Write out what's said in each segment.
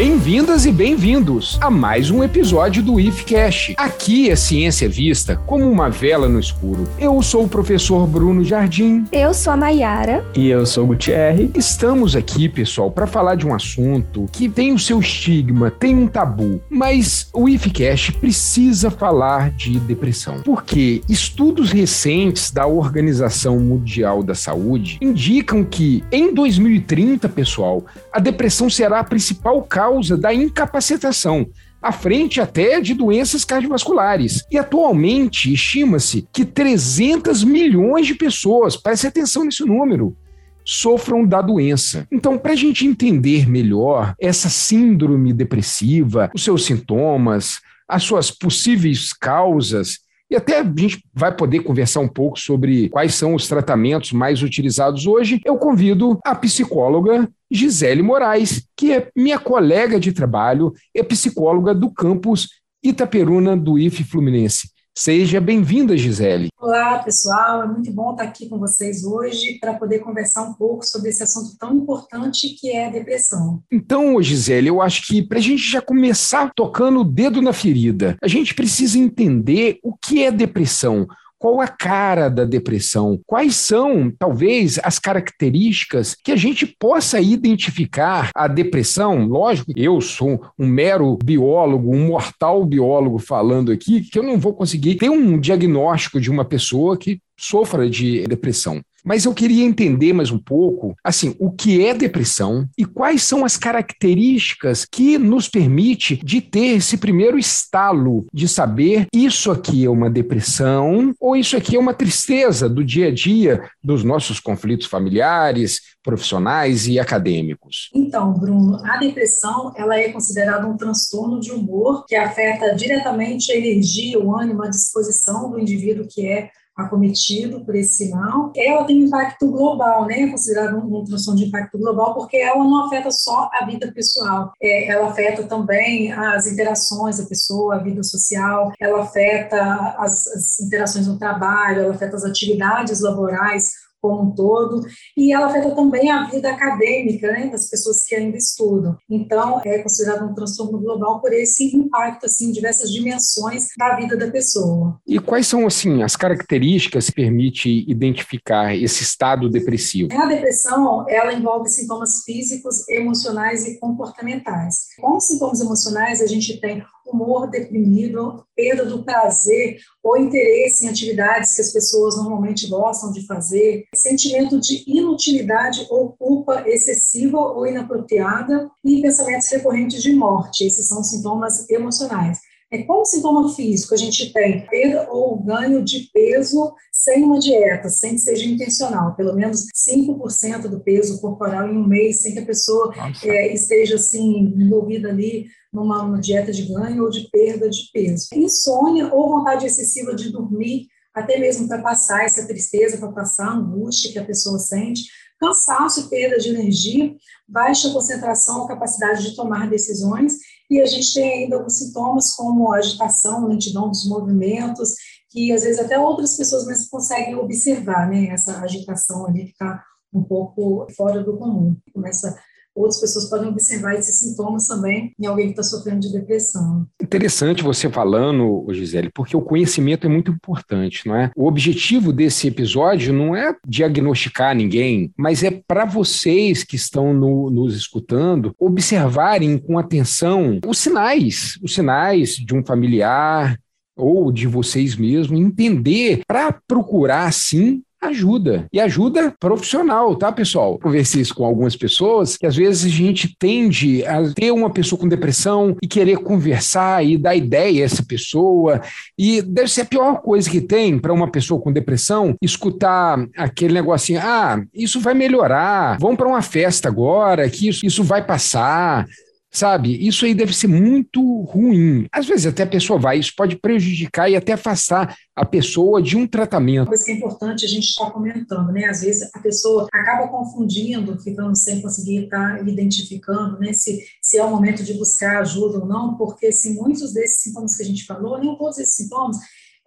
Bem-vindas e bem-vindos a mais um episódio do IFCast. Aqui a ciência é vista como uma vela no escuro. Eu sou o professor Bruno Jardim. Eu sou a Maiara. E eu sou o Gutierre. Estamos aqui, pessoal, para falar de um assunto que tem o seu estigma, tem um tabu, mas o IFCast precisa falar de depressão. Porque estudos recentes da Organização Mundial da Saúde indicam que em 2030, pessoal, a depressão será a principal causa causa da incapacitação, à frente até de doenças cardiovasculares. E atualmente estima-se que 300 milhões de pessoas, preste atenção nesse número, sofram da doença. Então, para a gente entender melhor essa síndrome depressiva, os seus sintomas, as suas possíveis causas, e até a gente vai poder conversar um pouco sobre quais são os tratamentos mais utilizados hoje. Eu convido a psicóloga Gisele Moraes, que é minha colega de trabalho, é psicóloga do campus Itaperuna do IF Fluminense. Seja bem-vinda, Gisele. Olá, pessoal. É muito bom estar aqui com vocês hoje para poder conversar um pouco sobre esse assunto tão importante que é a depressão. Então, Gisele, eu acho que para a gente já começar tocando o dedo na ferida, a gente precisa entender o que é depressão. Qual a cara da depressão? Quais são, talvez, as características que a gente possa identificar a depressão? Lógico, eu sou um mero biólogo, um mortal biólogo falando aqui, que eu não vou conseguir ter um diagnóstico de uma pessoa que sofra de depressão. Mas eu queria entender mais um pouco, assim, o que é depressão e quais são as características que nos permite de ter esse primeiro estalo de saber isso aqui é uma depressão ou isso aqui é uma tristeza do dia a dia dos nossos conflitos familiares, profissionais e acadêmicos. Então, Bruno, a depressão ela é considerada um transtorno de humor que afeta diretamente a energia, o ânimo, a disposição do indivíduo que é acometido por esse sinal, ela tem um impacto global, né? É considerada uma transtorno de impacto global, porque ela não afeta só a vida pessoal, é, ela afeta também as interações da pessoa, a vida social, ela afeta as, as interações no trabalho, ela afeta as atividades laborais, como um todo, e ela afeta também a vida acadêmica né, das pessoas que ainda estudam. Então, é considerado um transtorno global por esse impacto assim, em diversas dimensões da vida da pessoa. E quais são assim as características que permite identificar esse estado depressivo? A depressão, ela envolve sintomas físicos, emocionais e comportamentais. Com sintomas emocionais, a gente tem humor deprimido, perda do prazer ou interesse em atividades que as pessoas normalmente gostam de fazer, sentimento de inutilidade ou culpa excessiva ou inapropriada e pensamentos recorrentes de morte. Esses são sintomas emocionais. É como sintoma físico, a gente tem? Perda ou ganho de peso sem uma dieta, sem que seja intencional, pelo menos 5% do peso corporal em um mês, sem que a pessoa é, esteja assim envolvida ali numa, numa dieta de ganho ou de perda de peso. Insônia ou vontade excessiva de dormir, até mesmo para passar essa tristeza, para passar a angústia que a pessoa sente, cansaço e perda de energia, baixa concentração ou capacidade de tomar decisões e a gente tem ainda alguns sintomas como agitação, lentidão dos movimentos, que às vezes até outras pessoas mesmo conseguem observar, né, essa agitação ali está um pouco fora do comum. Começa outras pessoas podem observar esses sintomas também em alguém que está sofrendo de depressão. Interessante você falando, Gisele, porque o conhecimento é muito importante, não é? O objetivo desse episódio não é diagnosticar ninguém, mas é para vocês que estão no, nos escutando observarem com atenção os sinais, os sinais de um familiar, ou de vocês mesmos, entender para procurar, sim, ajuda. E ajuda profissional, tá, pessoal? Conversei isso com algumas pessoas que às vezes a gente tende a ter uma pessoa com depressão e querer conversar e dar ideia a essa pessoa. E deve ser a pior coisa que tem para uma pessoa com depressão escutar aquele negocinho: ah, isso vai melhorar, vamos para uma festa agora, que isso, isso vai passar. Sabe? Isso aí deve ser muito ruim. Às vezes até a pessoa vai, isso pode prejudicar e até afastar a pessoa de um tratamento. Uma coisa que é importante a gente estar comentando, né? Às vezes a pessoa acaba confundindo, ficando sem conseguir estar identificando, né? Se, se é o momento de buscar ajuda ou não, porque se muitos desses sintomas que a gente falou, nem todos esses sintomas,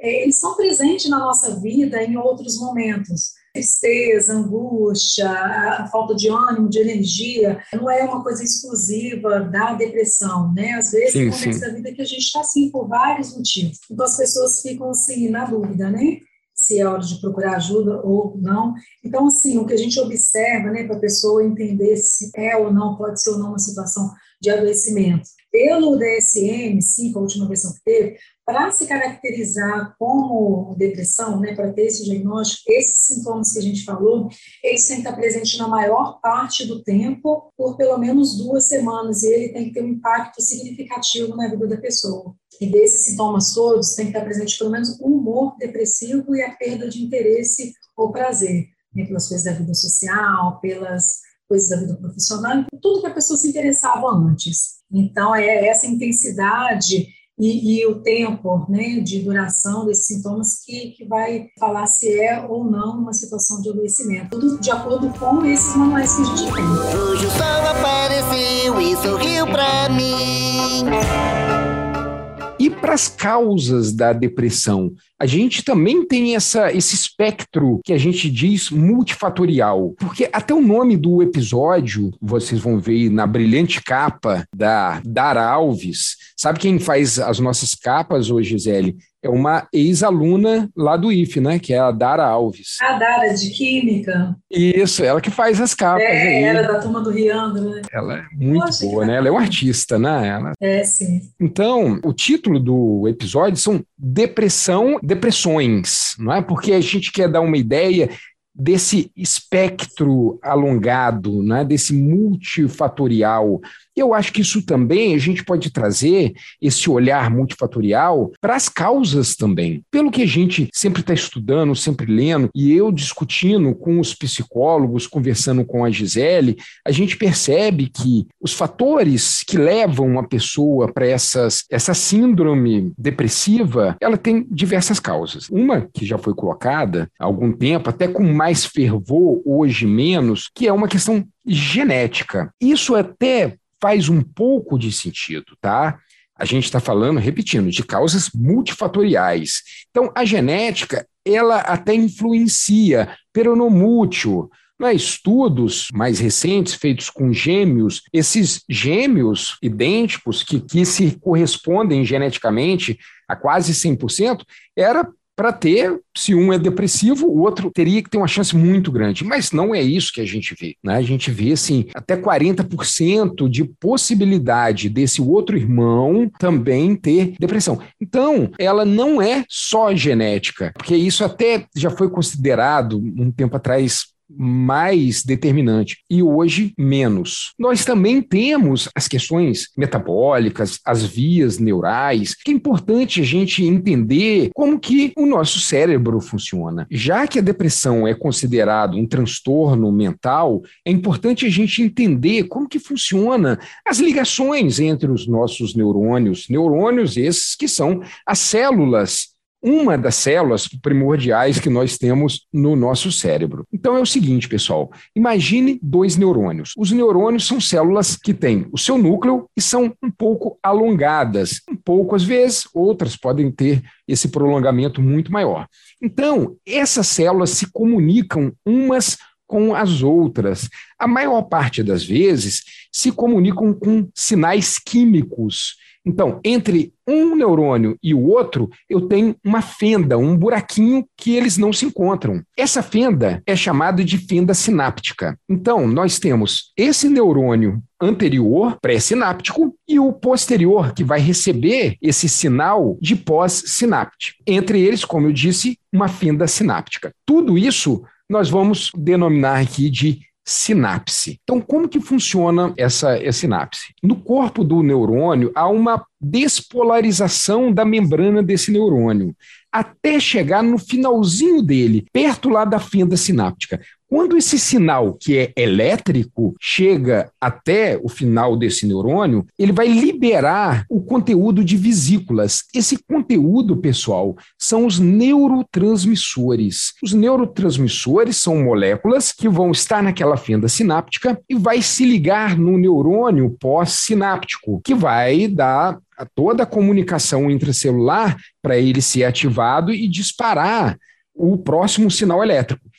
é, eles são presentes na nossa vida em outros momentos tristeza, angústia, a falta de ânimo, de energia, não é uma coisa exclusiva da depressão, né? Às vezes, sim, momento da vida que a gente está assim por vários motivos. Então, as pessoas ficam assim na dúvida, né? se é hora de procurar ajuda ou não. Então, assim, o que a gente observa, né, para a pessoa entender se é ou não, pode ser ou não uma situação de adoecimento. Pelo DSM-5, a última versão que teve, para se caracterizar como depressão, né, para ter esse diagnóstico, esses sintomas que a gente falou, eles têm que estar presentes na maior parte do tempo, por pelo menos duas semanas, e ele tem que ter um impacto significativo na vida da pessoa. E desses sintomas todos, tem que estar presente pelo menos o humor depressivo e a perda de interesse ou prazer, né, pelas coisas da vida social, pelas coisas da vida profissional, tudo que a pessoa se interessava antes. Então, é essa intensidade e, e, o tempo né, de duração desses sintomas que, que vai falar se é ou não uma situação de adoecimento. Tudo de acordo com esses manuais que a gente tem. Hoje o sol apareceu e sorriu para mim. E para as causas da depressão, a gente também tem essa, esse espectro que a gente diz multifatorial, porque até o nome do episódio, vocês vão ver na brilhante capa da Dara Alves. Sabe quem faz as nossas capas hoje, Gisele? É uma ex-aluna lá do IF, né? Que é a Dara Alves. A Dara, de Química. Isso, ela que faz as capas. É, aí. era da turma do Riandro, né? Ela é muito Poxa, boa, né? Ela é um artista, né? Ela... É, sim. Então, o título do episódio são Depressão, Depressões, não é? Porque a gente quer dar uma ideia desse espectro alongado, né? desse multifatorial eu acho que isso também a gente pode trazer esse olhar multifatorial para as causas também. Pelo que a gente sempre está estudando, sempre lendo, e eu discutindo com os psicólogos, conversando com a Gisele, a gente percebe que os fatores que levam uma pessoa para essa síndrome depressiva, ela tem diversas causas. Uma que já foi colocada há algum tempo, até com mais fervor, hoje menos, que é uma questão genética. Isso até faz um pouco de sentido, tá? A gente está falando, repetindo, de causas multifatoriais. Então, a genética, ela até influencia, peronomútil, né, estudos mais recentes feitos com gêmeos, esses gêmeos idênticos que, que se correspondem geneticamente a quase 100%, era para ter, se um é depressivo, o outro teria que ter uma chance muito grande. Mas não é isso que a gente vê. Né? A gente vê, assim, até 40% de possibilidade desse outro irmão também ter depressão. Então, ela não é só genética, porque isso até já foi considerado um tempo atrás mais determinante e hoje menos. Nós também temos as questões metabólicas, as vias neurais, que é importante a gente entender como que o nosso cérebro funciona. Já que a depressão é considerado um transtorno mental, é importante a gente entender como que funciona as ligações entre os nossos neurônios, neurônios esses que são as células uma das células primordiais que nós temos no nosso cérebro. Então é o seguinte, pessoal: imagine dois neurônios. Os neurônios são células que têm o seu núcleo e são um pouco alongadas. Um pouco às vezes, outras podem ter esse prolongamento muito maior. Então, essas células se comunicam umas com as outras. A maior parte das vezes se comunicam com sinais químicos então, entre um neurônio e o outro, eu tenho uma fenda, um buraquinho que eles não se encontram. Essa fenda é chamada de fenda sináptica. Então, nós temos esse neurônio anterior, pré-sináptico, e o posterior, que vai receber esse sinal de pós-sináptico. Entre eles, como eu disse, uma fenda sináptica. Tudo isso nós vamos denominar aqui de sinapse. Então, como que funciona essa, essa sinapse? No corpo do neurônio há uma despolarização da membrana desse neurônio, até chegar no finalzinho dele, perto lá da fenda sináptica. Quando esse sinal, que é elétrico, chega até o final desse neurônio, ele vai liberar o conteúdo de vesículas. Esse conteúdo, pessoal, são os neurotransmissores. Os neurotransmissores são moléculas que vão estar naquela fenda sináptica e vai se ligar no neurônio pós-sináptico, que vai dar toda a comunicação intracelular para ele ser ativado e disparar o próximo sinal elétrico.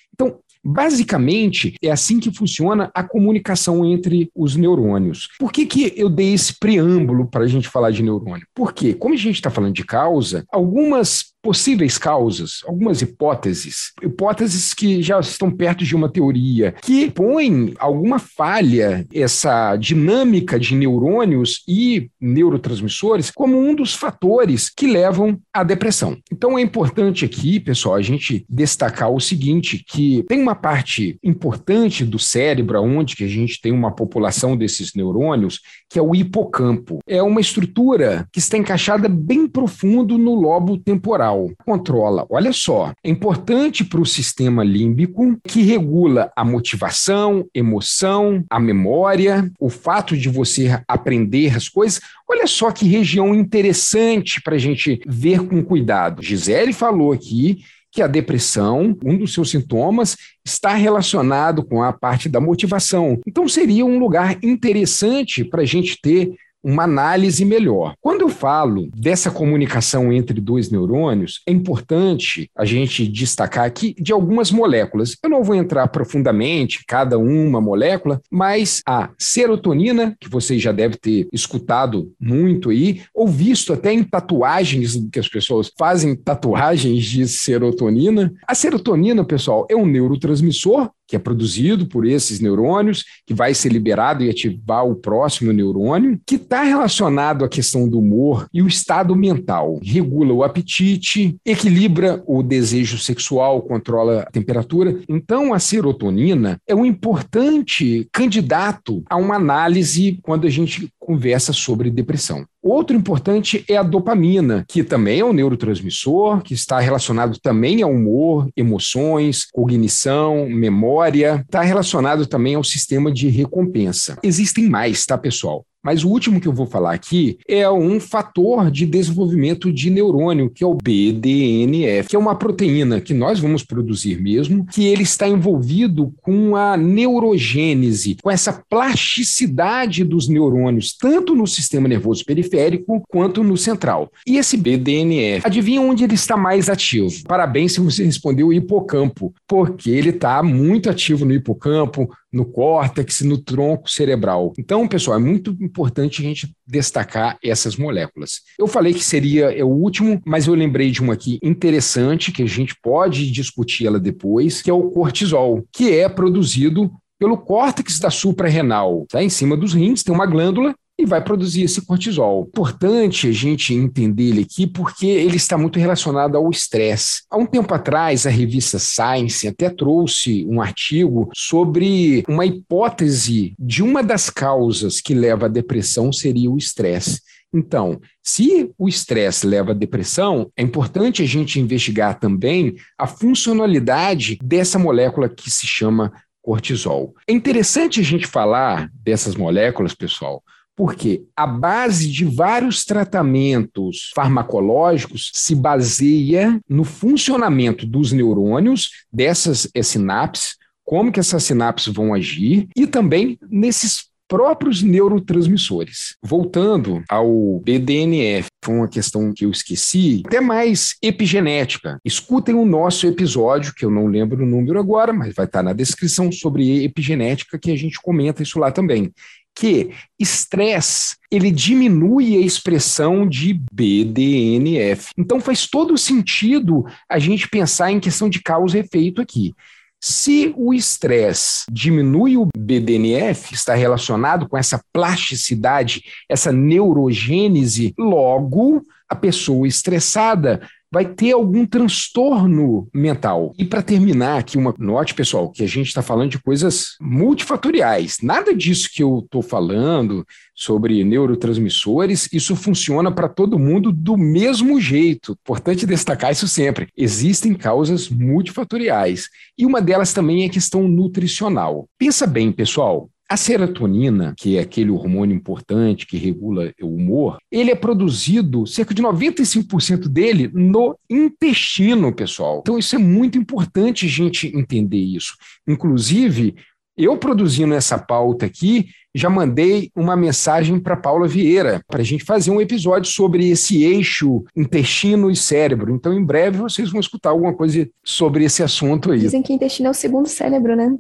Basicamente, é assim que funciona a comunicação entre os neurônios. Por que, que eu dei esse preâmbulo para a gente falar de neurônio? Porque, como a gente está falando de causa, algumas possíveis causas, algumas hipóteses, hipóteses que já estão perto de uma teoria, que põe alguma falha, essa dinâmica de neurônios e neurotransmissores, como um dos fatores que levam à depressão. Então é importante aqui, pessoal, a gente destacar o seguinte, que tem uma parte importante do cérebro onde que a gente tem uma população desses neurônios, que é o hipocampo. É uma estrutura que está encaixada bem profundo no lobo temporal controla. Olha só, é importante para o sistema límbico que regula a motivação, emoção, a memória, o fato de você aprender as coisas. Olha só que região interessante para a gente ver com cuidado. Gisele falou aqui que a depressão, um dos seus sintomas, está relacionado com a parte da motivação. Então, seria um lugar interessante para a gente ter uma análise melhor. Quando eu falo dessa comunicação entre dois neurônios, é importante a gente destacar aqui de algumas moléculas. Eu não vou entrar profundamente cada uma molécula, mas a serotonina, que vocês já devem ter escutado muito aí, ou visto até em tatuagens que as pessoas fazem tatuagens de serotonina. A serotonina, pessoal, é um neurotransmissor que é produzido por esses neurônios, que vai ser liberado e ativar o próximo neurônio, que está relacionado à questão do humor e o estado mental. Regula o apetite, equilibra o desejo sexual, controla a temperatura. Então, a serotonina é um importante candidato a uma análise quando a gente conversa sobre depressão. Outro importante é a dopamina, que também é um neurotransmissor, que está relacionado também ao humor, emoções, cognição, memória, está relacionado também ao sistema de recompensa. Existem mais, tá, pessoal? Mas o último que eu vou falar aqui é um fator de desenvolvimento de neurônio, que é o BDNF, que é uma proteína que nós vamos produzir mesmo, que ele está envolvido com a neurogênese, com essa plasticidade dos neurônios, tanto no sistema nervoso periférico quanto no central. E esse BDNF, adivinha onde ele está mais ativo? Parabéns se você respondeu hipocampo, porque ele está muito ativo no hipocampo, no córtex, no tronco cerebral. Então, pessoal, é muito importante a gente destacar essas moléculas. Eu falei que seria é o último, mas eu lembrei de uma aqui interessante que a gente pode discutir ela depois, que é o cortisol, que é produzido pelo córtex da suprarrenal, tá? Em cima dos rins tem uma glândula e vai produzir esse cortisol. Importante a gente entender ele aqui porque ele está muito relacionado ao estresse. Há um tempo atrás, a revista Science até trouxe um artigo sobre uma hipótese de uma das causas que leva à depressão seria o estresse. Então, se o estresse leva à depressão, é importante a gente investigar também a funcionalidade dessa molécula que se chama cortisol. É interessante a gente falar dessas moléculas, pessoal, porque a base de vários tratamentos farmacológicos se baseia no funcionamento dos neurônios, dessas sinapses, como que essas sinapses vão agir, e também nesses próprios neurotransmissores. Voltando ao BDNF, foi uma questão que eu esqueci, até mais epigenética. Escutem o nosso episódio, que eu não lembro o número agora, mas vai estar na descrição sobre epigenética, que a gente comenta isso lá também que estresse ele diminui a expressão de BDNF. Então faz todo sentido a gente pensar em questão de causa e efeito aqui. Se o estresse diminui o BDNF, está relacionado com essa plasticidade, essa neurogênese, logo a pessoa estressada vai ter algum transtorno mental. E para terminar aqui, uma note, pessoal, que a gente está falando de coisas multifatoriais. Nada disso que eu estou falando sobre neurotransmissores, isso funciona para todo mundo do mesmo jeito. Importante destacar isso sempre. Existem causas multifatoriais. E uma delas também é a questão nutricional. Pensa bem, pessoal. A serotonina, que é aquele hormônio importante que regula o humor, ele é produzido, cerca de 95% dele, no intestino, pessoal. Então, isso é muito importante a gente entender isso. Inclusive, eu produzindo essa pauta aqui, já mandei uma mensagem para Paula Vieira para a gente fazer um episódio sobre esse eixo intestino e cérebro. Então, em breve vocês vão escutar alguma coisa sobre esse assunto aí. Dizem que intestino é o segundo cérebro, né?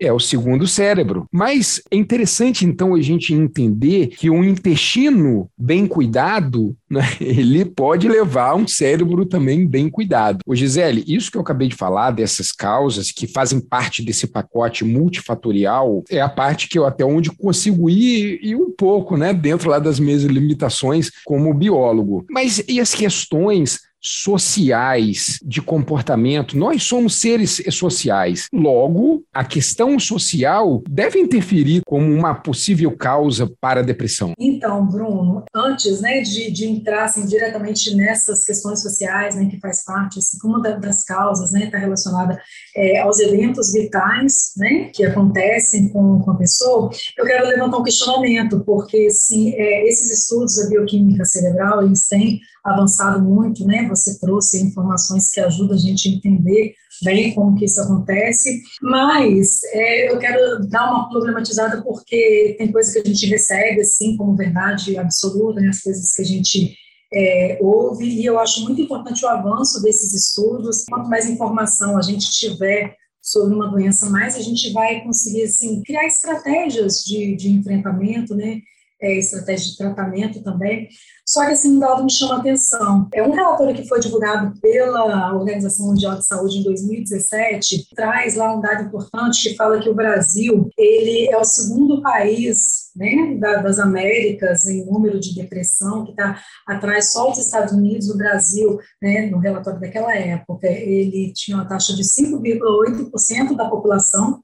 É o segundo cérebro. Mas é interessante, então, a gente entender que um intestino bem cuidado, né, ele pode levar a um cérebro também bem cuidado. Ô, Gisele, isso que eu acabei de falar, dessas causas que fazem parte desse pacote multifatorial, é a parte que eu até onde consigo ir, ir um pouco, né, dentro lá das minhas limitações como biólogo. Mas e as questões sociais de comportamento. Nós somos seres sociais. Logo, a questão social deve interferir como uma possível causa para a depressão. Então, Bruno, antes né, de, de entrar assim, diretamente nessas questões sociais, né, que faz parte, assim, como da, das causas, está né, tá relacionada é, aos eventos vitais né, que acontecem com, com a pessoa, eu quero levantar um questionamento, porque sim, é, esses estudos da bioquímica cerebral, eles têm avançado muito, né? Você trouxe informações que ajudam a gente a entender bem como que isso acontece, mas é, eu quero dar uma problematizada porque tem coisas que a gente recebe assim como verdade absoluta, né? As coisas que a gente é, ouve e eu acho muito importante o avanço desses estudos. Quanto mais informação a gente tiver sobre uma doença, mais a gente vai conseguir assim, criar estratégias de, de enfrentamento, né? É, estratégia de tratamento também. Só que assim, um dado me chama a atenção. É um relatório que foi divulgado pela Organização Mundial de Saúde em 2017, traz lá um dado importante que fala que o Brasil, ele é o segundo país né, das Américas em número de depressão, que está atrás só dos Estados Unidos, o Brasil, né, no relatório daquela época, ele tinha uma taxa de 5,8% da população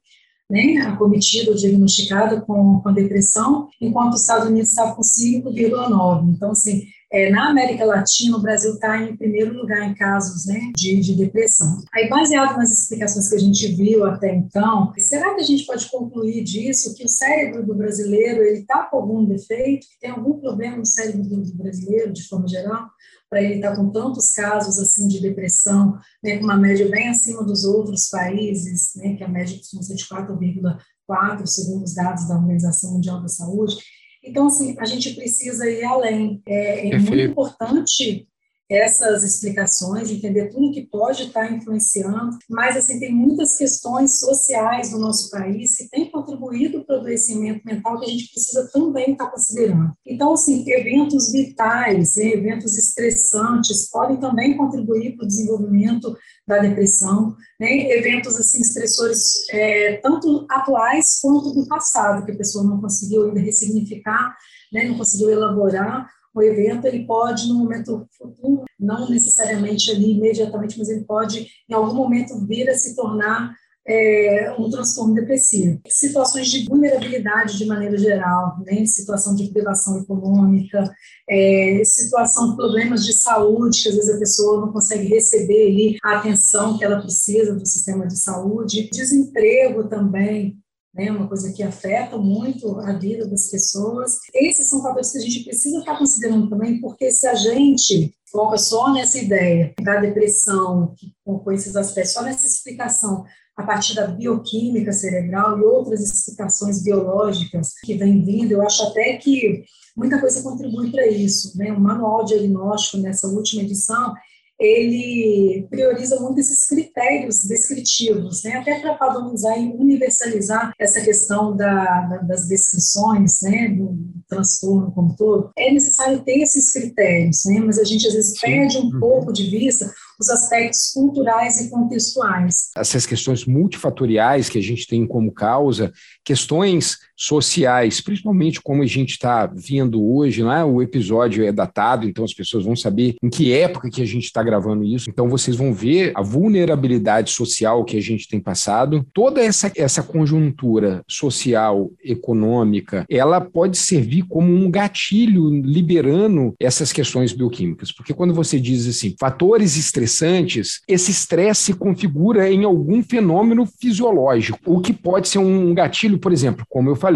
né, acometida ou diagnosticada com, com depressão, enquanto os Estados Unidos está com 5,9%. Então, assim, é, na América Latina, o Brasil está em primeiro lugar em casos né, de, de, depressão. Aí, baseado nas explicações que a gente viu até então, será que a gente pode concluir disso que o cérebro do brasileiro ele está com algum defeito, tem algum problema no cérebro do brasileiro, de forma geral? Para ele estar com tantos casos assim de depressão, né, com uma média bem acima dos outros países, né, que a média costuma ser de 4,4, segundo os dados da Organização Mundial da Saúde. Então, assim, a gente precisa ir além. É, é muito importante essas explicações, entender tudo que pode estar influenciando, mas assim tem muitas questões sociais no nosso país que têm contribuído para o adoecimento mental que a gente precisa também estar considerando. Então, assim, eventos vitais, eventos estressantes podem também contribuir para o desenvolvimento da depressão, né, eventos assim estressores é, tanto atuais quanto do passado que a pessoa não conseguiu ainda ressignificar, né, não conseguiu elaborar o evento ele pode, no momento futuro, não necessariamente ali imediatamente, mas ele pode, em algum momento, vir a se tornar é, um transtorno depressivo. Situações de vulnerabilidade de maneira geral, né? situação de privação econômica, é, situação de problemas de saúde, que às vezes a pessoa não consegue receber ali a atenção que ela precisa do sistema de saúde, desemprego também, né, uma coisa que afeta muito a vida das pessoas. Esses são fatores que a gente precisa estar considerando também, porque se a gente foca só nessa ideia da depressão, com esses aspectos, só nessa explicação a partir da bioquímica cerebral e outras explicações biológicas que vem vindo, eu acho até que muita coisa contribui para isso. Né? O manual diagnóstico, nessa última edição, ele prioriza muito esses critérios descritivos, né, até para padronizar e universalizar essa questão da, da, das descrições, né, do transtorno como todo. É necessário ter esses critérios, né, mas a gente às vezes perde um uhum. pouco de vista os aspectos culturais e contextuais. Essas questões multifatoriais que a gente tem como causa, questões sociais, principalmente como a gente está vendo hoje, né? o episódio é datado, então as pessoas vão saber em que época que a gente está gravando isso, então vocês vão ver a vulnerabilidade social que a gente tem passado, toda essa, essa conjuntura social, econômica, ela pode servir como um gatilho liberando essas questões bioquímicas, porque quando você diz assim, fatores estressantes, esse estresse se configura em algum fenômeno fisiológico, o que pode ser um gatilho, por exemplo, como eu falei,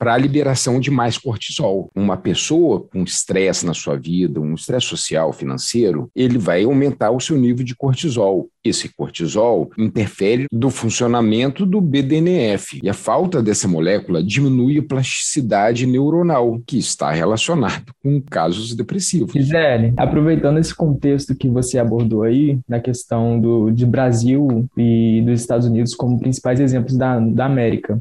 para a liberação de mais cortisol. Uma pessoa com estresse na sua vida, um estresse social, financeiro, ele vai aumentar o seu nível de cortisol. Esse cortisol interfere do funcionamento do BDNF e a falta dessa molécula diminui a plasticidade neuronal, que está relacionado com casos depressivos. Gisele, aproveitando esse contexto que você abordou aí, na questão do, de Brasil e dos Estados Unidos como principais exemplos da, da América,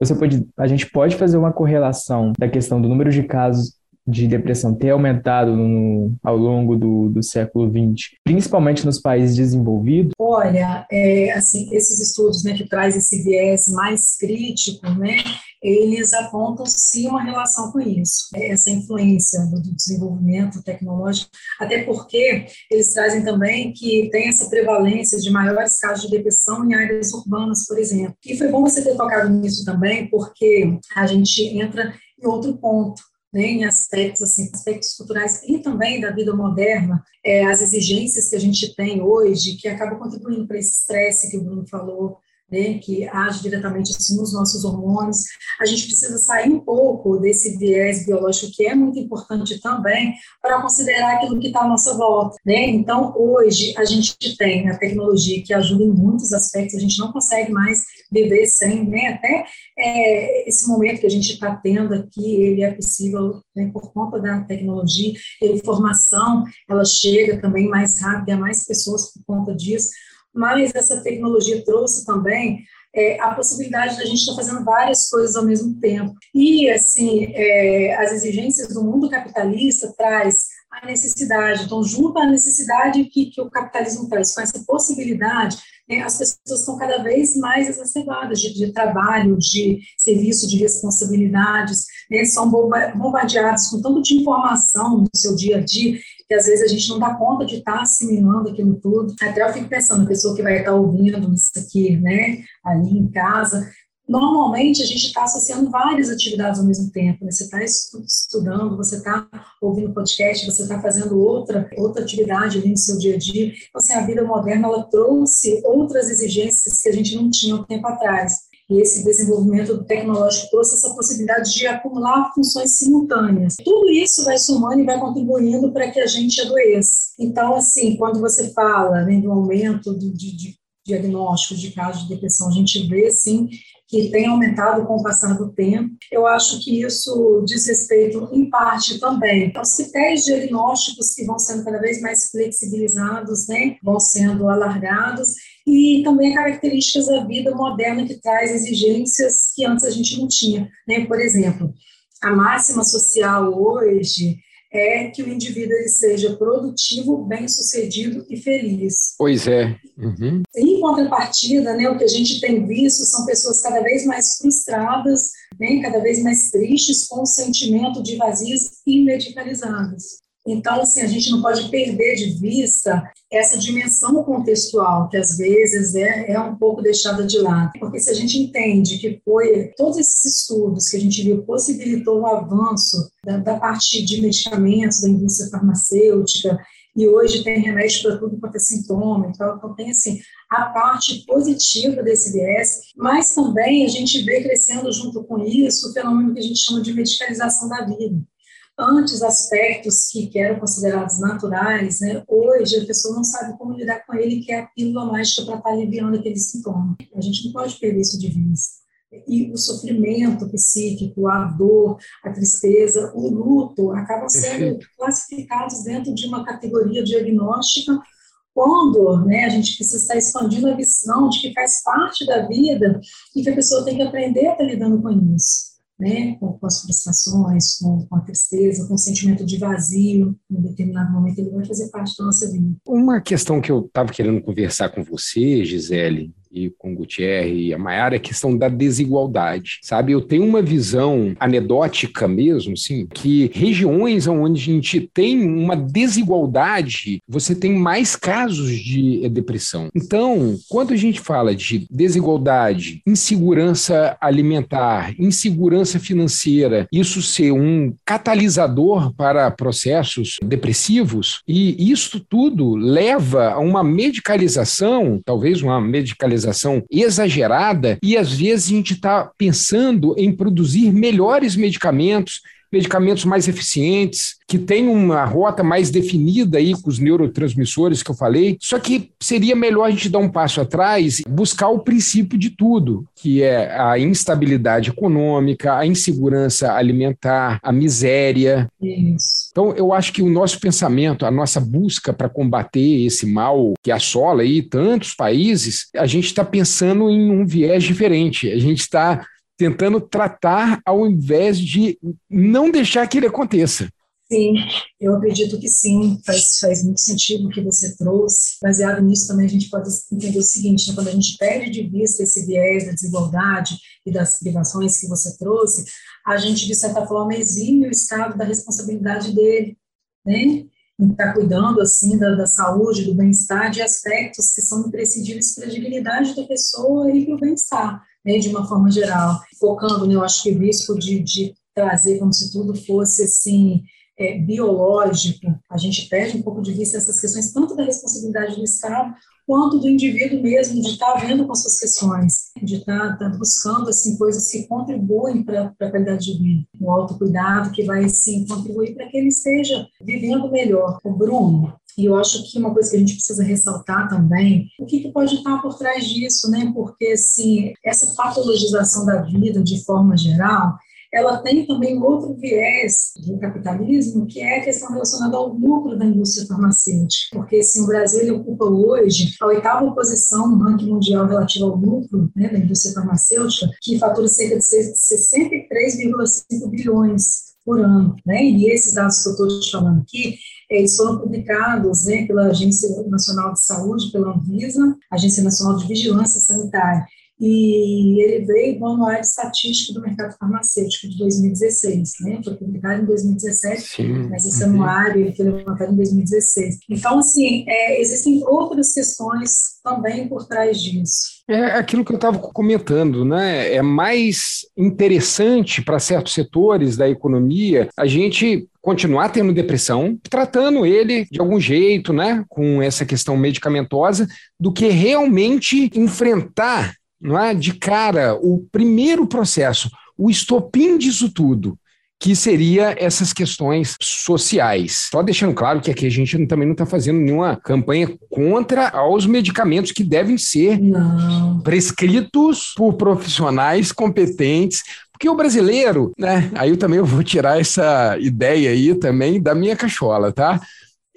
você pode, a gente pode fazer uma correlação da questão do número de casos de depressão ter aumentado no, ao longo do, do século XX, principalmente nos países desenvolvidos? Olha, é, assim, esses estudos né, que traz esse viés mais crítico, né, eles apontam sim uma relação com isso, né, essa influência do, do desenvolvimento tecnológico, até porque eles trazem também que tem essa prevalência de maiores casos de depressão em áreas urbanas, por exemplo. E foi bom você ter tocado nisso também, porque a gente entra em outro ponto, né, em aspectos assim, aspectos culturais e também da vida moderna, é, as exigências que a gente tem hoje, que acabam contribuindo para esse estresse que o Bruno falou, né, que age diretamente assim, nos nossos hormônios. A gente precisa sair um pouco desse viés biológico, que é muito importante também, para considerar aquilo que está à nossa volta. Né? Então, hoje, a gente tem a tecnologia que ajuda em muitos aspectos, a gente não consegue mais viver sem, né? até é, esse momento que a gente está tendo aqui, ele é possível né, por conta da tecnologia, a informação, ela chega também mais rápido a mais pessoas por conta disso, mas essa tecnologia trouxe também é, a possibilidade de a gente estar tá fazendo várias coisas ao mesmo tempo. E, assim, é, as exigências do mundo capitalista traz a necessidade, então, junto à necessidade que, que o capitalismo traz, com essa possibilidade, né, as pessoas estão cada vez mais exacerbadas de, de trabalho, de serviço, de responsabilidades, né, são bombardeados com tanto de informação no seu dia a dia, que às vezes a gente não dá conta de estar tá assimilando aquilo tudo. Até eu fico pensando, a pessoa que vai estar ouvindo isso aqui, né, ali em casa, normalmente a gente está associando várias atividades ao mesmo tempo. Né? Você está estudando, você está ouvindo podcast, você está fazendo outra, outra atividade ali no seu dia a dia. Então, assim, a vida moderna ela trouxe outras exigências que a gente não tinha um tempo atrás. E esse desenvolvimento tecnológico trouxe essa possibilidade de acumular funções simultâneas. Tudo isso vai somando e vai contribuindo para que a gente adoeça. Então, assim, quando você fala né, do aumento de, de, de diagnósticos de casos de depressão, a gente vê, sim, que tem aumentado com o passar do tempo. Eu acho que isso diz respeito, em parte, também aos critérios diagnósticos que vão sendo cada vez mais flexibilizados, né? vão sendo alargados, e também características da vida moderna que traz exigências que antes a gente não tinha. Né? Por exemplo, a máxima social hoje é que o indivíduo ele seja produtivo, bem-sucedido e feliz. Pois é. Uhum. Em contrapartida, né, o que a gente tem visto são pessoas cada vez mais frustradas, né, cada vez mais tristes, com o sentimento de vazios e medicalizadas. Então, assim, a gente não pode perder de vista essa dimensão contextual, que às vezes é, é um pouco deixada de lado. Porque se a gente entende que foi todos esses estudos que a gente viu possibilitou o avanço da, da parte de medicamentos, da indústria farmacêutica, e hoje tem remédio para tudo quanto é sintoma, então, então tem assim a parte positiva desse viés, mas também a gente vê crescendo junto com isso o fenômeno que a gente chama de medicalização da vida antes aspectos que, que eram considerados naturais, né, hoje a pessoa não sabe como lidar com ele, que é a pílula mágica para estar tá aliviando aquele sintoma. A gente não pode perder isso de vista. E o sofrimento psíquico, a dor, a tristeza, o luto, acabam sendo classificados dentro de uma categoria diagnóstica quando né, a gente precisa estar expandindo a visão de que faz parte da vida e que a pessoa tem que aprender a estar lidando com isso né, com, com as frustrações, com, com, a tristeza, com o sentimento de vazio, em determinado momento ele vai fazer parte da nossa vida. Uma questão que eu estava querendo conversar com você, Gisele, e com o Gutierrez e a Maiara é a questão da desigualdade, sabe? Eu tenho uma visão anedótica mesmo, assim, que regiões onde a gente tem uma desigualdade, você tem mais casos de depressão. Então, quando a gente fala de desigualdade, insegurança alimentar, insegurança financeira, isso ser um catalisador para processos depressivos, e isso tudo leva a uma medicalização, talvez uma medicalização comercialização exagerada e às vezes a gente está pensando em produzir melhores medicamentos, medicamentos mais eficientes, que têm uma rota mais definida aí com os neurotransmissores que eu falei. Só que seria melhor a gente dar um passo atrás, buscar o princípio de tudo, que é a instabilidade econômica, a insegurança alimentar, a miséria. Isso. Então, eu acho que o nosso pensamento, a nossa busca para combater esse mal que assola aí tantos países, a gente está pensando em um viés diferente. A gente está tentando tratar ao invés de não deixar que ele aconteça. Sim, eu acredito que sim, faz, faz muito sentido o que você trouxe. Baseado nisso, também a gente pode entender o seguinte: né, quando a gente perde de vista esse viés da desigualdade e das privações que você trouxe, a gente, de certa forma, exime o Estado da responsabilidade dele, né? Em estar tá cuidando, assim, da, da saúde, do bem-estar, de aspectos que são imprescindíveis para a dignidade da pessoa e para o bem-estar né, de uma forma geral, focando, né, eu acho que o risco de, de trazer como se tudo fosse assim é, biológico, a gente perde um pouco de vista essas questões tanto da responsabilidade do Estado quanto do indivíduo mesmo de estar vendo com suas questões, de estar, estar buscando assim coisas que contribuem para a qualidade de vida, um autocuidado que vai sim contribuir para que ele esteja vivendo melhor. O Bruno, e eu acho que uma coisa que a gente precisa ressaltar também, o que, que pode estar por trás disso, né? Porque, assim, essa patologização da vida, de forma geral, ela tem também outro viés do capitalismo, que é a questão relacionada ao lucro da indústria farmacêutica. Porque, se o Brasil ocupa hoje a oitava posição no ranking mundial relativo ao lucro né, da indústria farmacêutica, que fatura cerca de 63,5 bilhões por ano. Né? E esses dados que eu estou te falando aqui, eles foram publicados né, pela Agência Nacional de Saúde, pela Anvisa, Agência Nacional de Vigilância Sanitária, e ele veio do Anuário Estatístico do Mercado Farmacêutico de 2016, né? Foi publicado em 2017, Sim. mas esse anuário ele foi levantado em 2016. Então, assim, é, existem outras questões também por trás disso. É aquilo que eu estava comentando, né? É mais interessante para certos setores da economia a gente continuar tendo depressão, tratando ele de algum jeito, né, com essa questão medicamentosa, do que realmente enfrentar não é, de cara o primeiro processo, o estopim disso tudo, que seria essas questões sociais. Só deixando claro que aqui a gente também não está fazendo nenhuma campanha contra os medicamentos que devem ser não. prescritos por profissionais competentes porque o brasileiro, né? Aí eu também vou tirar essa ideia aí também da minha cachola, tá?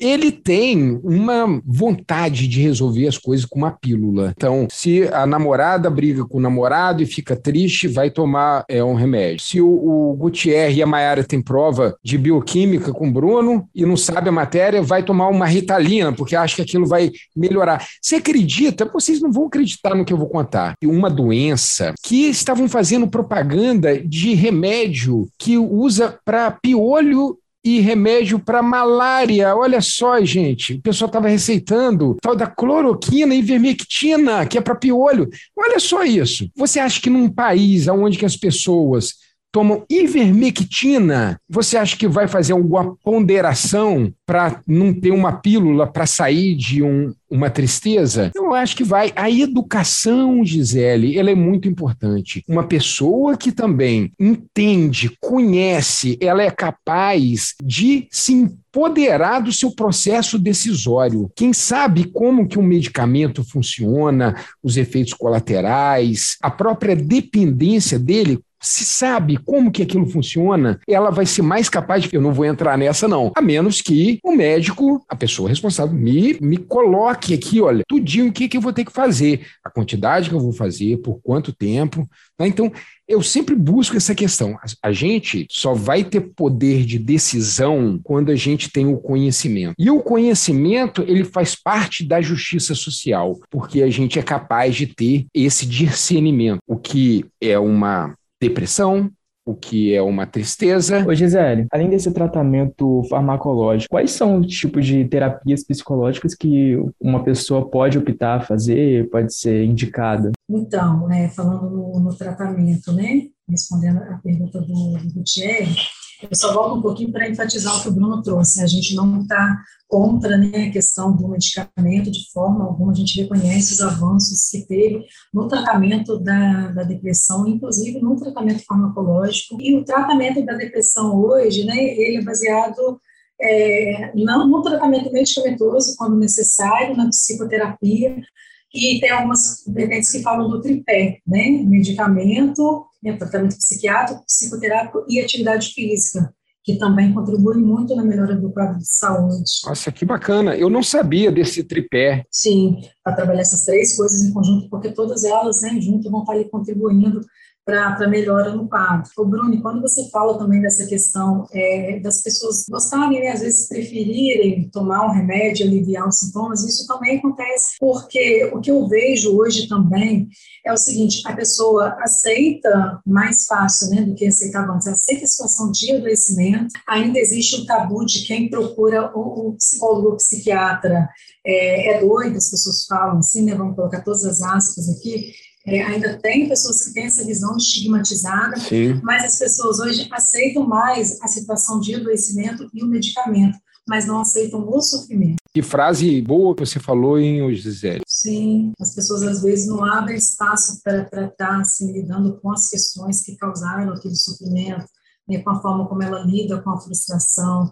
Ele tem uma vontade de resolver as coisas com uma pílula. Então, se a namorada briga com o namorado e fica triste, vai tomar é, um remédio. Se o, o Gutierre e a Mayara têm prova de bioquímica com o Bruno e não sabe a matéria, vai tomar uma ritalina, porque acha que aquilo vai melhorar. Você acredita? Vocês não vão acreditar no que eu vou contar. Uma doença que estavam fazendo propaganda de remédio que usa para piolho e remédio para malária. Olha só, gente, o pessoal estava receitando tal da cloroquina e vermectina, que é para piolho. Olha só isso. Você acha que num país onde que as pessoas tomam ivermectina, você acha que vai fazer alguma ponderação para não ter uma pílula para sair de um, uma tristeza? Eu acho que vai. A educação, Gisele, ela é muito importante. Uma pessoa que também entende, conhece, ela é capaz de se empoderar do seu processo decisório. Quem sabe como que um medicamento funciona, os efeitos colaterais, a própria dependência dele, se sabe como que aquilo funciona, ela vai ser mais capaz de. Eu não vou entrar nessa, não. A menos que o médico, a pessoa responsável, me, me coloque aqui, olha, tudinho o que, que eu vou ter que fazer, a quantidade que eu vou fazer, por quanto tempo. Né? Então, eu sempre busco essa questão. A gente só vai ter poder de decisão quando a gente tem o conhecimento. E o conhecimento, ele faz parte da justiça social, porque a gente é capaz de ter esse discernimento, o que é uma depressão, o que é uma tristeza. Ô Gisele, além desse tratamento farmacológico, quais são os tipos de terapias psicológicas que uma pessoa pode optar a fazer, pode ser indicada? Então, né, falando no, no tratamento, né, respondendo a pergunta do, do Gutierrez, eu só volto um pouquinho para enfatizar o que o Bruno trouxe. A gente não está contra né, a questão do medicamento de forma alguma, a gente reconhece os avanços que teve no tratamento da, da depressão, inclusive no tratamento farmacológico. E o tratamento da depressão hoje, né, ele é baseado é, não no tratamento medicamentoso, quando necessário, na psicoterapia, e tem algumas vertentes que falam do tripé, né? Medicamento, né, tratamento psiquiátrico, psicoterápico e atividade física, que também contribui muito na melhora do quadro de saúde. Nossa, que bacana! Eu não sabia desse tripé. Sim, para trabalhar essas três coisas em conjunto, porque todas elas, né, junto, vão estar ali contribuindo para melhora no quadro. O Bruno, quando você fala também dessa questão é, das pessoas gostarem, né, às vezes preferirem tomar um remédio, aliviar os sintomas, isso também acontece porque o que eu vejo hoje também é o seguinte, a pessoa aceita mais fácil né, do que aceitava antes, aceita a situação de adoecimento, ainda existe o tabu de quem procura o, o psicólogo ou psiquiatra é, é doido, as pessoas falam assim, né, vamos colocar todas as aspas aqui, é, ainda tem pessoas que têm essa visão estigmatizada, Sim. mas as pessoas hoje aceitam mais a situação de adoecimento e o medicamento, mas não aceitam o sofrimento. Que frase boa que você falou em Gisele. Sim, as pessoas às vezes não abrem espaço para tratar, assim, lidando com as questões que causaram aquele sofrimento, né, com a forma como ela lida com a frustração,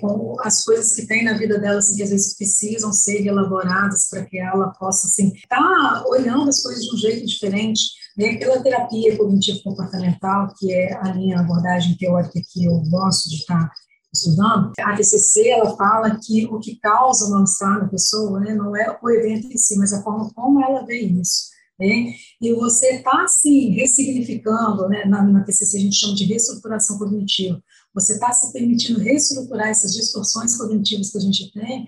com as coisas que tem na vida dela, assim, que às vezes precisam ser elaboradas para que ela possa, assim, estar tá olhando as coisas de um jeito diferente, né, pela terapia cognitivo-comportamental, que é a minha abordagem teórica que eu gosto de estar estudando, a TCC, ela fala que o que causa mal-estar na pessoa, né, não é o evento em si, mas a forma como ela vê isso. Né? E você está, assim, ressignificando, né? na, na TCC a gente chama de reestruturação cognitiva, você está se permitindo reestruturar essas distorções cognitivas que a gente tem,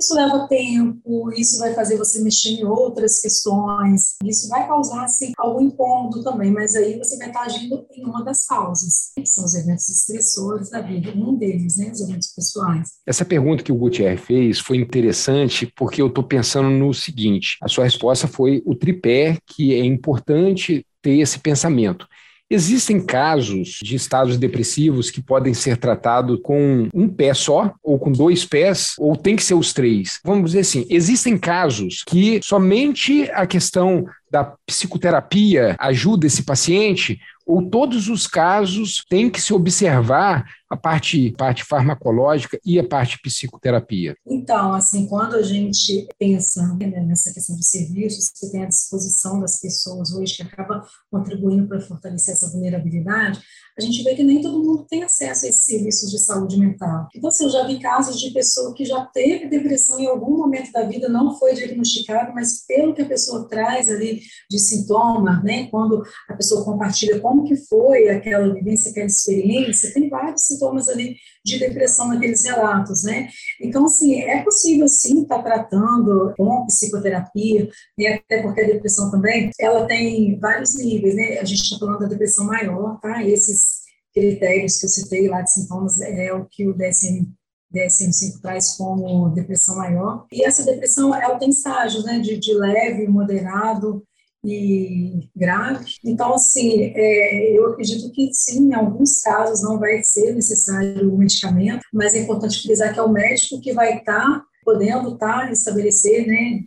isso leva tempo, isso vai fazer você mexer em outras questões, isso vai causar assim, algum incômodo também, mas aí você vai estar agindo em uma das causas, que são os eventos estressores da vida, um deles, né, os eventos pessoais. Essa pergunta que o Gutierrez fez foi interessante porque eu estou pensando no seguinte: a sua resposta foi o tripé, que é importante ter esse pensamento. Existem casos de estados depressivos que podem ser tratados com um pé só, ou com dois pés, ou tem que ser os três. Vamos dizer assim, existem casos que somente a questão da psicoterapia ajuda esse paciente, ou todos os casos têm que se observar a parte, parte farmacológica e a parte psicoterapia? Então, assim, quando a gente pensa né, nessa questão dos serviços que tem à disposição das pessoas hoje, que acaba contribuindo para fortalecer essa vulnerabilidade, a gente vê que nem todo mundo tem acesso a esses serviços de saúde mental. Então, assim, eu já vi casos de pessoa que já teve depressão em algum momento da vida, não foi diagnosticado, mas pelo que a pessoa traz ali de sintoma, né, quando a pessoa compartilha como que foi aquela vivência, aquela experiência, tem vários sintomas ali de depressão naqueles relatos, né? Então, assim, é possível sim estar tá tratando com psicoterapia, né? até porque a depressão também, ela tem vários níveis, né? A gente está falando da depressão maior, tá? Esses critérios que eu citei lá de sintomas é o que o DSM DSM-5 traz como depressão maior. E essa depressão, ela tem estágios, né, de, de leve, moderado e grave. Então, assim, é, eu acredito que sim, em alguns casos não vai ser necessário o medicamento, mas é importante frisar que é o médico que vai estar tá podendo tá, estabelecer, né,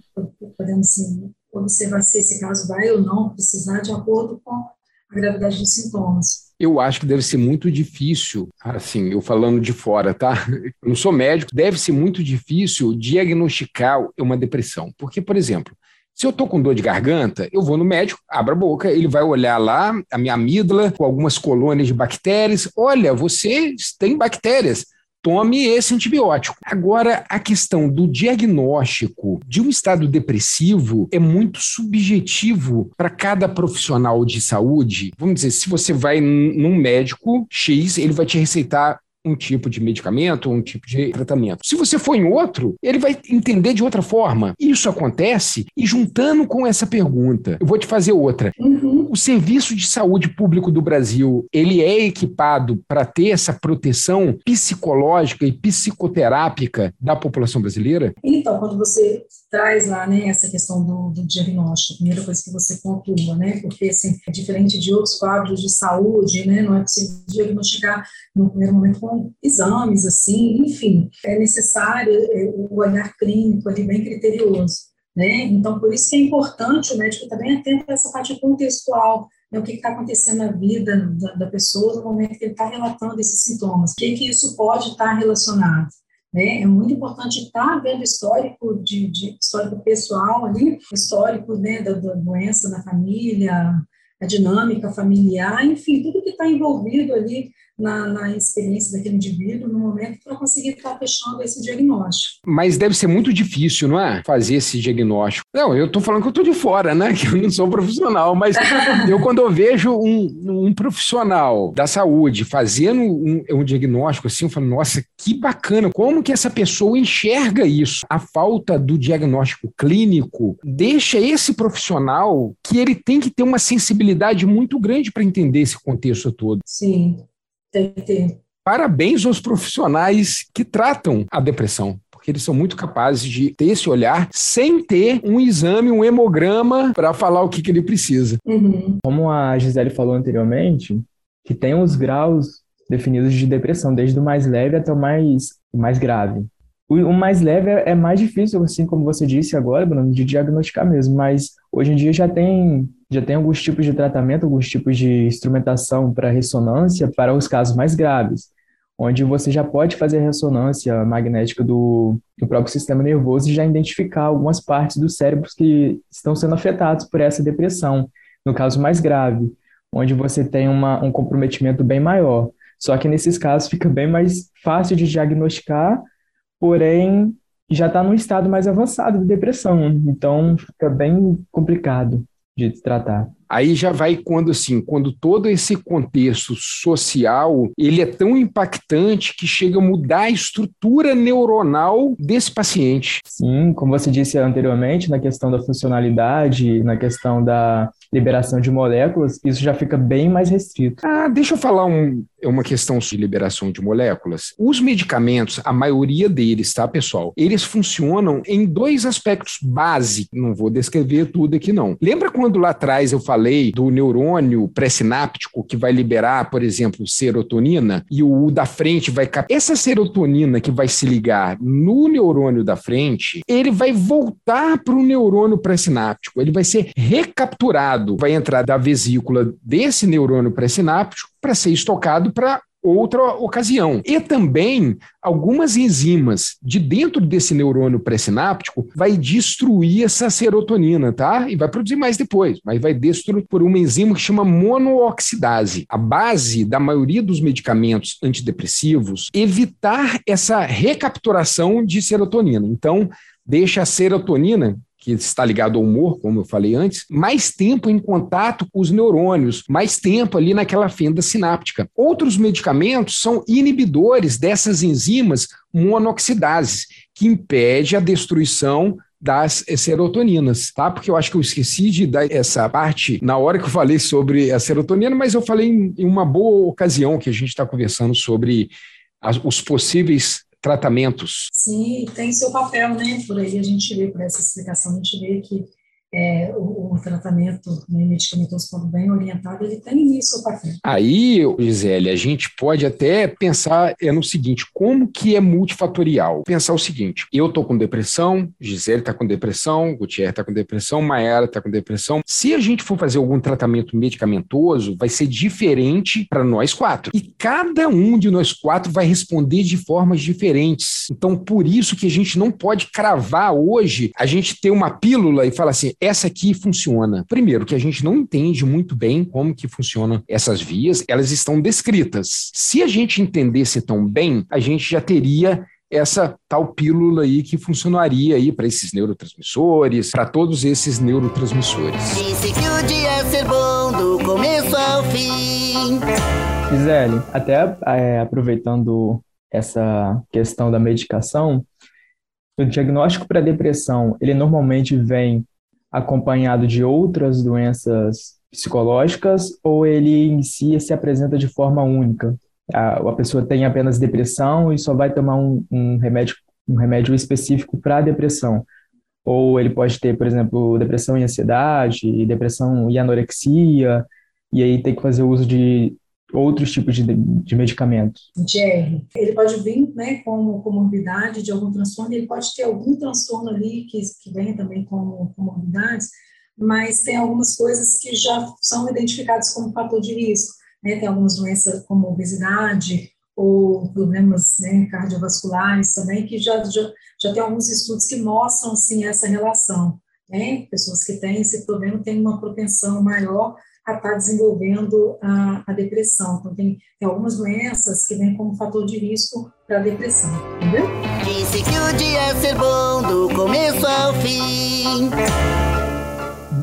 podendo assim, observar se esse caso vai ou não precisar de acordo com a gravidade dos sintomas. Eu acho que deve ser muito difícil, assim, eu falando de fora, tá? Eu não sou médico, deve ser muito difícil diagnosticar uma depressão. Porque, por exemplo, se eu estou com dor de garganta, eu vou no médico, abro a boca, ele vai olhar lá a minha amígdala com algumas colônias de bactérias. Olha, você tem bactérias. Tome esse antibiótico. Agora, a questão do diagnóstico de um estado depressivo é muito subjetivo para cada profissional de saúde. Vamos dizer, se você vai num médico X, ele vai te receitar um tipo de medicamento, um tipo de tratamento. Se você for em outro, ele vai entender de outra forma. Isso acontece e juntando com essa pergunta, eu vou te fazer outra. Uhum. O serviço de saúde público do Brasil, ele é equipado para ter essa proteção psicológica e psicoterápica da população brasileira? Então, quando você traz lá, né, essa questão do, do diagnóstico, primeira coisa que você pontua, né, porque, assim, é diferente de outros quadros de saúde, né, não é possível diagnosticar no primeiro momento com exames, assim, enfim, é necessário é, o olhar clínico ali bem criterioso. Né? Então, por isso que é importante o médico também atento a essa parte contextual, né? o que está acontecendo na vida da, da, pessoa no momento que ele está relatando esses sintomas, o que, que isso pode estar tá relacionado. Né? É muito importante estar tá vendo histórico de, de, histórico pessoal ali, histórico né, da, da doença da família, a dinâmica familiar, enfim, tudo que está envolvido ali na, na, experiência daquele indivíduo no momento para conseguir estar fechando esse diagnóstico. Mas deve ser muito difícil, não é? Fazer esse diagnóstico. Não, eu estou falando que eu estou de fora, né? Que eu não sou profissional, mas eu quando eu vejo um, um profissional da saúde fazendo um, um, diagnóstico assim, eu falo, nossa, que bacana, como que essa pessoa enxerga isso? A falta do diagnóstico clínico deixa esse profissional que ele tem que ter uma sensibilidade muito grande para entender esse contexto todo. Sim. Tem que ter. Parabéns aos profissionais que tratam a depressão porque eles são muito capazes de ter esse olhar sem ter um exame, um hemograma para falar o que, que ele precisa. Uhum. Como a Gisele falou anteriormente, que tem os graus definidos de depressão, desde o mais leve até o mais, o mais grave. O, o mais leve é, é mais difícil, assim como você disse agora, Bruno, de diagnosticar mesmo, mas hoje em dia já tem já tem alguns tipos de tratamento, alguns tipos de instrumentação para ressonância para os casos mais graves, onde você já pode fazer ressonância magnética do, do próprio sistema nervoso e já identificar algumas partes do cérebro que estão sendo afetados por essa depressão, no caso mais grave, onde você tem uma, um comprometimento bem maior. Só que nesses casos fica bem mais fácil de diagnosticar, porém já está num estado mais avançado de depressão, então fica bem complicado de tratar. Aí já vai quando assim, quando todo esse contexto social, ele é tão impactante que chega a mudar a estrutura neuronal desse paciente. Sim, como você disse anteriormente, na questão da funcionalidade, na questão da liberação de moléculas, isso já fica bem mais restrito. Ah, deixa eu falar um, uma questão de liberação de moléculas. Os medicamentos, a maioria deles, tá, pessoal? Eles funcionam em dois aspectos básicos. Não vou descrever tudo aqui, não. Lembra quando lá atrás eu falei do neurônio pré-sináptico que vai liberar, por exemplo, serotonina e o da frente vai captar? Essa serotonina que vai se ligar no neurônio da frente, ele vai voltar para o neurônio pré-sináptico. Ele vai ser recapturado vai entrar da vesícula desse neurônio pré-sináptico para ser estocado para outra ocasião. E também algumas enzimas de dentro desse neurônio pré-sináptico vai destruir essa serotonina, tá? E vai produzir mais depois, mas vai destruir por uma enzima que chama monooxidase. A base da maioria dos medicamentos antidepressivos evitar essa recapturação de serotonina. Então, deixa a serotonina que está ligado ao humor, como eu falei antes, mais tempo em contato com os neurônios, mais tempo ali naquela fenda sináptica. Outros medicamentos são inibidores dessas enzimas monoxidases, que impede a destruição das serotoninas, tá? Porque eu acho que eu esqueci de dar essa parte na hora que eu falei sobre a serotonina, mas eu falei em, uma boa ocasião que a gente está conversando sobre as, os possíveis tratamentos. Sim, tem seu papel, né? Por aí a gente vê, por essa explicação, a gente vê que é, o, o, tratamento né, medicamentoso, quando bem orientado, ele tem isso papel. Aí, Gisele, a gente pode até pensar é no seguinte, como que é multifatorial? Pensar o seguinte, eu estou com depressão, Gisele está com depressão, Gutierrez está com depressão, Maera está com depressão. Se a gente for fazer algum tratamento medicamentoso, vai ser diferente para nós quatro. E cada um de nós quatro vai responder de formas diferentes. Então, por isso que a gente não pode cravar hoje, a gente ter uma pílula e falar assim, essa aqui funciona. Primeiro, que a gente não entende muito bem como que funcionam essas vias, elas estão descritas. Se a gente entendesse tão bem, a gente já teria essa tal pílula aí que funcionaria aí para esses neurotransmissores, para todos esses neurotransmissores. Disse que o dia ia ser bom do começo ao fim. Gisele, até é, aproveitando essa questão da medicação, o diagnóstico para depressão, ele normalmente vem acompanhado de outras doenças psicológicas ou ele si se apresenta de forma única? A, a pessoa tem apenas depressão e só vai tomar um, um remédio, um remédio específico para a depressão. Ou ele pode ter, por exemplo, depressão e ansiedade, depressão e anorexia, e aí tem que fazer uso de outros tipos de, de medicamentos? Jerry, ele pode vir né, como comorbidade de algum transtorno, ele pode ter algum transtorno ali que, que venha também com comorbidades, mas tem algumas coisas que já são identificadas como fator de risco. Né? Tem algumas doenças como obesidade ou problemas né, cardiovasculares também, que já, já, já tem alguns estudos que mostram assim, essa relação. Né? Pessoas que têm esse problema têm uma propensão maior a estar tá desenvolvendo a, a depressão. Então, tem, tem, algumas doenças que vêm como fator de risco para a depressão, entendeu? Disse que o dia é ser bom do começo ao fim.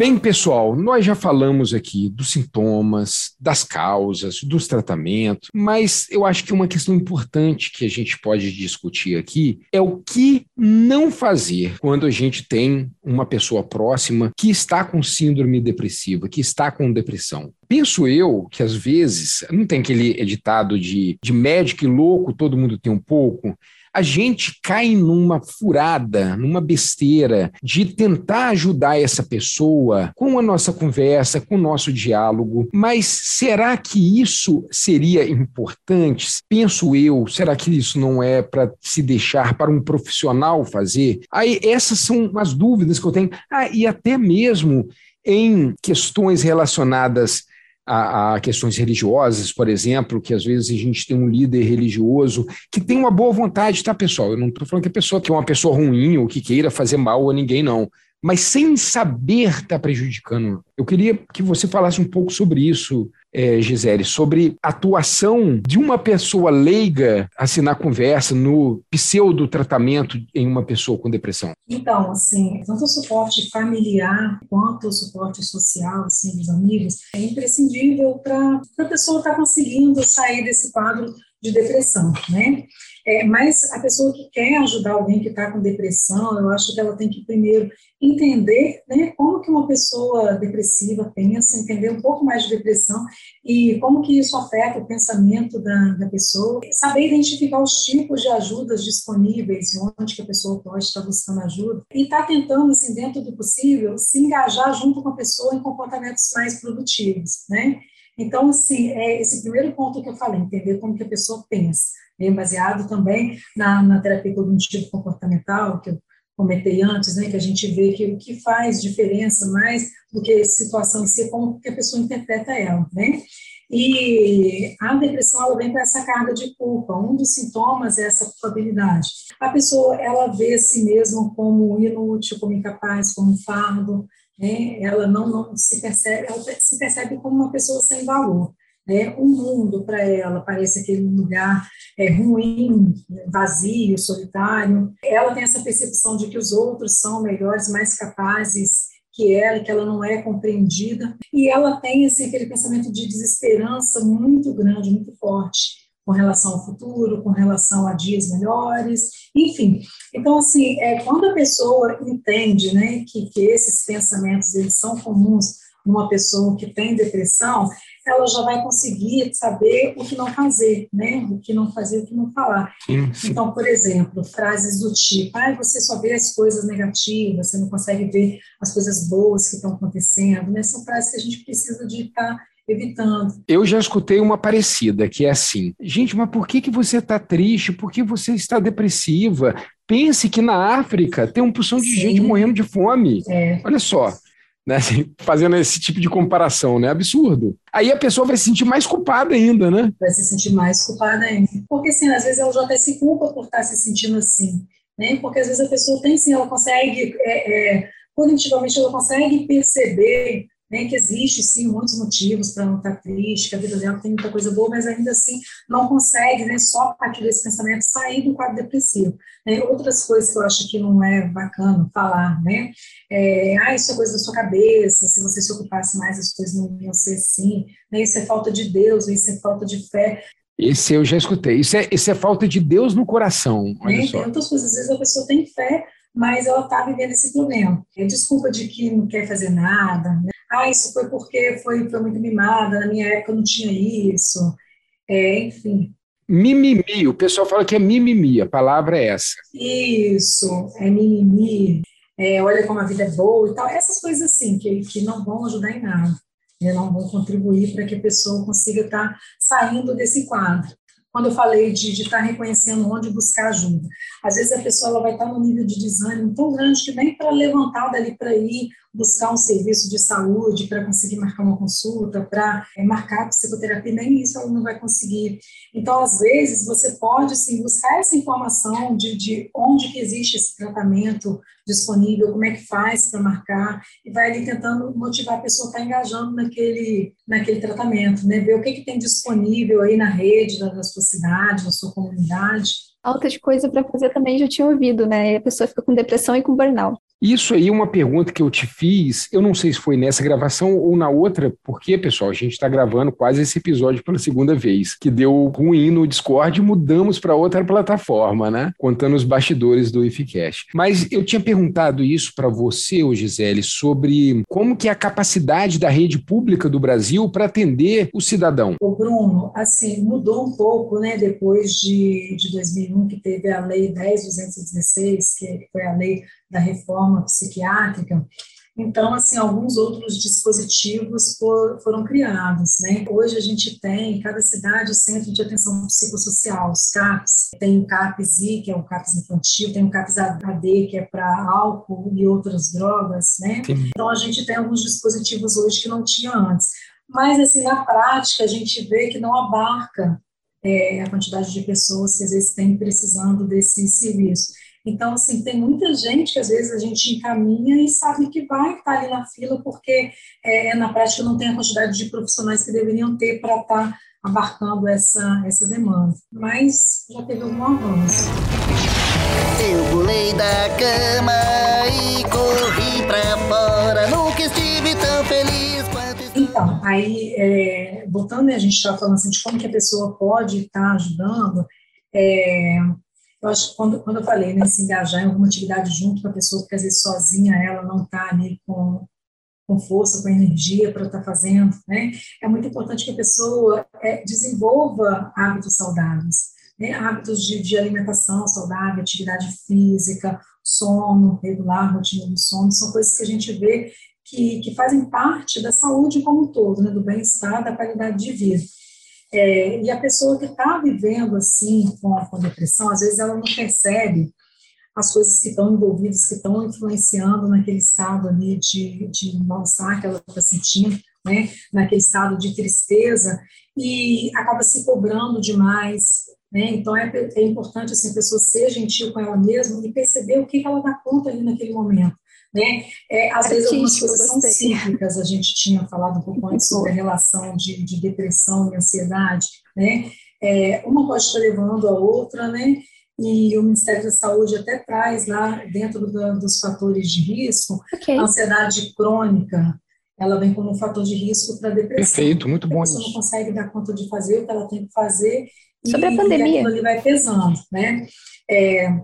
Bem, pessoal, nós já falamos aqui dos sintomas, das causas, dos tratamentos, mas eu acho que uma questão importante que a gente pode discutir aqui é o que não fazer quando a gente tem uma pessoa próxima que está com síndrome depressiva, que está com depressão. Penso eu que às vezes, não tem aquele editado de, de médico e louco, todo mundo tem um pouco a gente cai numa furada, numa besteira de tentar ajudar essa pessoa com a nossa conversa, com o nosso diálogo. Mas será que isso seria importante? Penso eu, será que isso não é para se deixar para um profissional fazer? Aí essas são as dúvidas que eu tenho. Ah, e até mesmo em questões relacionadas a, a, questões religiosas, por exemplo, que às vezes a gente tem um líder religioso que tem uma boa vontade, tá, pessoal? Eu não estou falando que a pessoa que é uma pessoa ruim ou que queira fazer mal a ninguém, não. Mas sem saber está prejudicando. Eu queria que você falasse um pouco sobre isso, é, Gisele, sobre a atuação de uma pessoa leiga assim, na conversa, no pseudo-tratamento em uma pessoa com depressão? Então, assim, tanto o suporte familiar quanto o suporte social, assim, dos amigos, é imprescindível para a pessoa estar tá conseguindo sair desse quadro de depressão, né? É, mas a pessoa que quer ajudar alguém que está com depressão, eu acho que ela tem que primeiro entender né, como que uma pessoa depressiva pensa, entender um pouco mais de depressão e como que isso afeta o pensamento da, da pessoa, saber identificar os tipos de ajudas disponíveis, onde que a pessoa pode estar buscando ajuda e estar tá tentando, assim, dentro do possível, se engajar junto com a pessoa em comportamentos mais produtivos, né? Então, assim, é esse primeiro ponto que eu falei, entender como que a pessoa pensa bem baseado também na, na terapia cognitivo comportamental, que eu comentei antes, né, que a gente vê que o que faz diferença mais do que a situação em si como que a pessoa interpreta ela, né? E a depressão ela vem com essa carga de culpa. Um dos sintomas é essa culpabilidade. A pessoa ela vê si mesma como inútil, como incapaz, como fardo. Né? Ela não, não se percebe, ela se percebe como uma pessoa sem valor. Né? O mundo para ela parece aquele lugar é, ruim, vazio, solitário. Ela tem essa percepção de que os outros são melhores, mais capazes que ela, que ela não é compreendida. E ela tem assim, aquele pensamento de desesperança muito grande, muito forte com relação ao futuro, com relação a dias melhores, enfim. Então, assim, é, quando a pessoa entende né, que, que esses pensamentos eles são comuns numa pessoa que tem depressão, ela já vai conseguir saber o que não fazer, né? O que não fazer, o que não falar. Então, por exemplo, frases do tipo, ah, você só vê as coisas negativas, você não consegue ver as coisas boas que estão acontecendo, né? São frases que a gente precisa de estar evitando. Eu já escutei uma parecida, que é assim, gente, mas por que, que você está triste? Por que você está depressiva? Pense que na África tem um porção de Sim. gente morrendo de fome. É. Olha só, né? Assim, fazendo esse tipo de comparação, né? Absurdo. Aí a pessoa vai se sentir mais culpada ainda, né? Vai se sentir mais culpada ainda. Porque, assim, às vezes ela já até se culpa por estar se sentindo assim, né? Porque às vezes a pessoa tem, sim, ela consegue, é, é, cognitivamente, ela consegue perceber né, que existe, sim, muitos motivos para não estar triste, que a vida dela tem muita coisa boa, mas ainda assim não consegue, né, só a partir desse pensamento, sair do quadro depressivo. Né. Outras coisas que eu acho que não é bacana falar, né, é, ah, isso é coisa da sua cabeça, se você se ocupasse mais, as coisas não iam ser assim, né, isso é falta de Deus, isso é falta de fé. Esse eu já escutei. Isso é, isso é falta de Deus no coração. Olha né? só. Tem outras coisas, às vezes a pessoa tem fé, mas ela está vivendo esse problema. É desculpa de que não quer fazer nada. Né? Ah, isso foi porque foi, foi muito mimada, na minha época não tinha isso. É, enfim. Mimimi, o pessoal fala que é mimimi, a palavra é essa. Isso, é mimimi, é, olha como a vida é boa e tal. Essas coisas assim, que, que não vão ajudar em nada, né? não vão contribuir para que a pessoa consiga estar tá saindo desse quadro quando eu falei de estar tá reconhecendo onde buscar ajuda. Às vezes a pessoa ela vai estar tá num nível de desânimo tão grande que nem para levantar dali para ir buscar um serviço de saúde, para conseguir marcar uma consulta, para é, marcar psicoterapia, nem isso ela não vai conseguir. Então, às vezes, você pode, sim, buscar essa informação de, de onde que existe esse tratamento disponível, como é que faz para marcar, e vai ali tentando motivar a pessoa a estar tá engajando naquele, naquele tratamento, né? Ver o que, que tem disponível aí na rede, na, sua cidade, na sua comunidade. Alta de coisa para fazer também já tinha ouvido, né? E a pessoa fica com depressão e com burnout. Isso aí, uma pergunta que eu te fiz, eu não sei se foi nessa gravação ou na outra, porque, pessoal, a gente está gravando quase esse episódio pela segunda vez, que deu ruim no Discord e mudamos para outra plataforma, né? Contando os bastidores do IFCast. Mas eu tinha perguntado isso para você, ô Gisele, sobre como que é a capacidade da rede pública do Brasil para atender o cidadão. O Bruno, assim, mudou um pouco, né, depois de, de 2001, que teve a Lei 10.216, que foi a lei da reforma psiquiátrica, então, assim, alguns outros dispositivos for, foram criados, né? Hoje a gente tem, em cada cidade, o Centro de Atenção Psicossocial, os CAPs. Tem o CAPS-I, que é o CAPS infantil, tem o CAPS-AD, que é para álcool e outras drogas, né? Sim. Então, a gente tem alguns dispositivos hoje que não tinha antes. Mas, assim, na prática, a gente vê que não abarca é, a quantidade de pessoas que às vezes têm precisando desse serviço. Então, assim, tem muita gente que às vezes a gente encaminha e sabe que vai estar ali na fila porque é, na prática não tem a quantidade de profissionais que deveriam ter para estar abarcando essa, essa demanda. Mas já teve algum avanço. Eu pulei da cama e corri para fora, nunca estive tão feliz quanto... Então, aí, é, voltando, né, a gente estava falando assim, de como que a pessoa pode estar ajudando, é, eu acho que quando, quando eu falei, né, se engajar em alguma atividade junto com a pessoa, porque às vezes sozinha ela não está ali com, com força, com energia para estar tá fazendo, né, é muito importante que a pessoa é, desenvolva hábitos saudáveis, né, hábitos de, de alimentação saudável, atividade física, sono regular, rotina do sono, são coisas que a gente vê que, que fazem parte da saúde como um todo, né, do bem-estar, da qualidade de vida. É, e a pessoa que está vivendo assim com a, depressão, às vezes ela não percebe as coisas que estão envolvidas, que estão influenciando naquele estado ali de, de mal-estar que ela está sentindo, né, naquele estado de tristeza, e acaba se cobrando demais, né, então é, é importante assim, a pessoa ser gentil com ela mesma e perceber o que ela dá conta ali naquele momento. Né? É, às vezes algumas coisas são cíclicas, a gente tinha falado um pouco antes sobre a relação de, de depressão e ansiedade, né? É, uma pode estar levando a outra, né? E o Ministério da Saúde até traz lá dentro do, dos fatores de risco, okay. a ansiedade crônica, ela vem como um fator de risco para depressão. Perfeito, muito bom. A pessoa não consegue dar conta de fazer o que ela tem que fazer Sobre e, a pandemia. e aquilo ali vai pesando, né? É,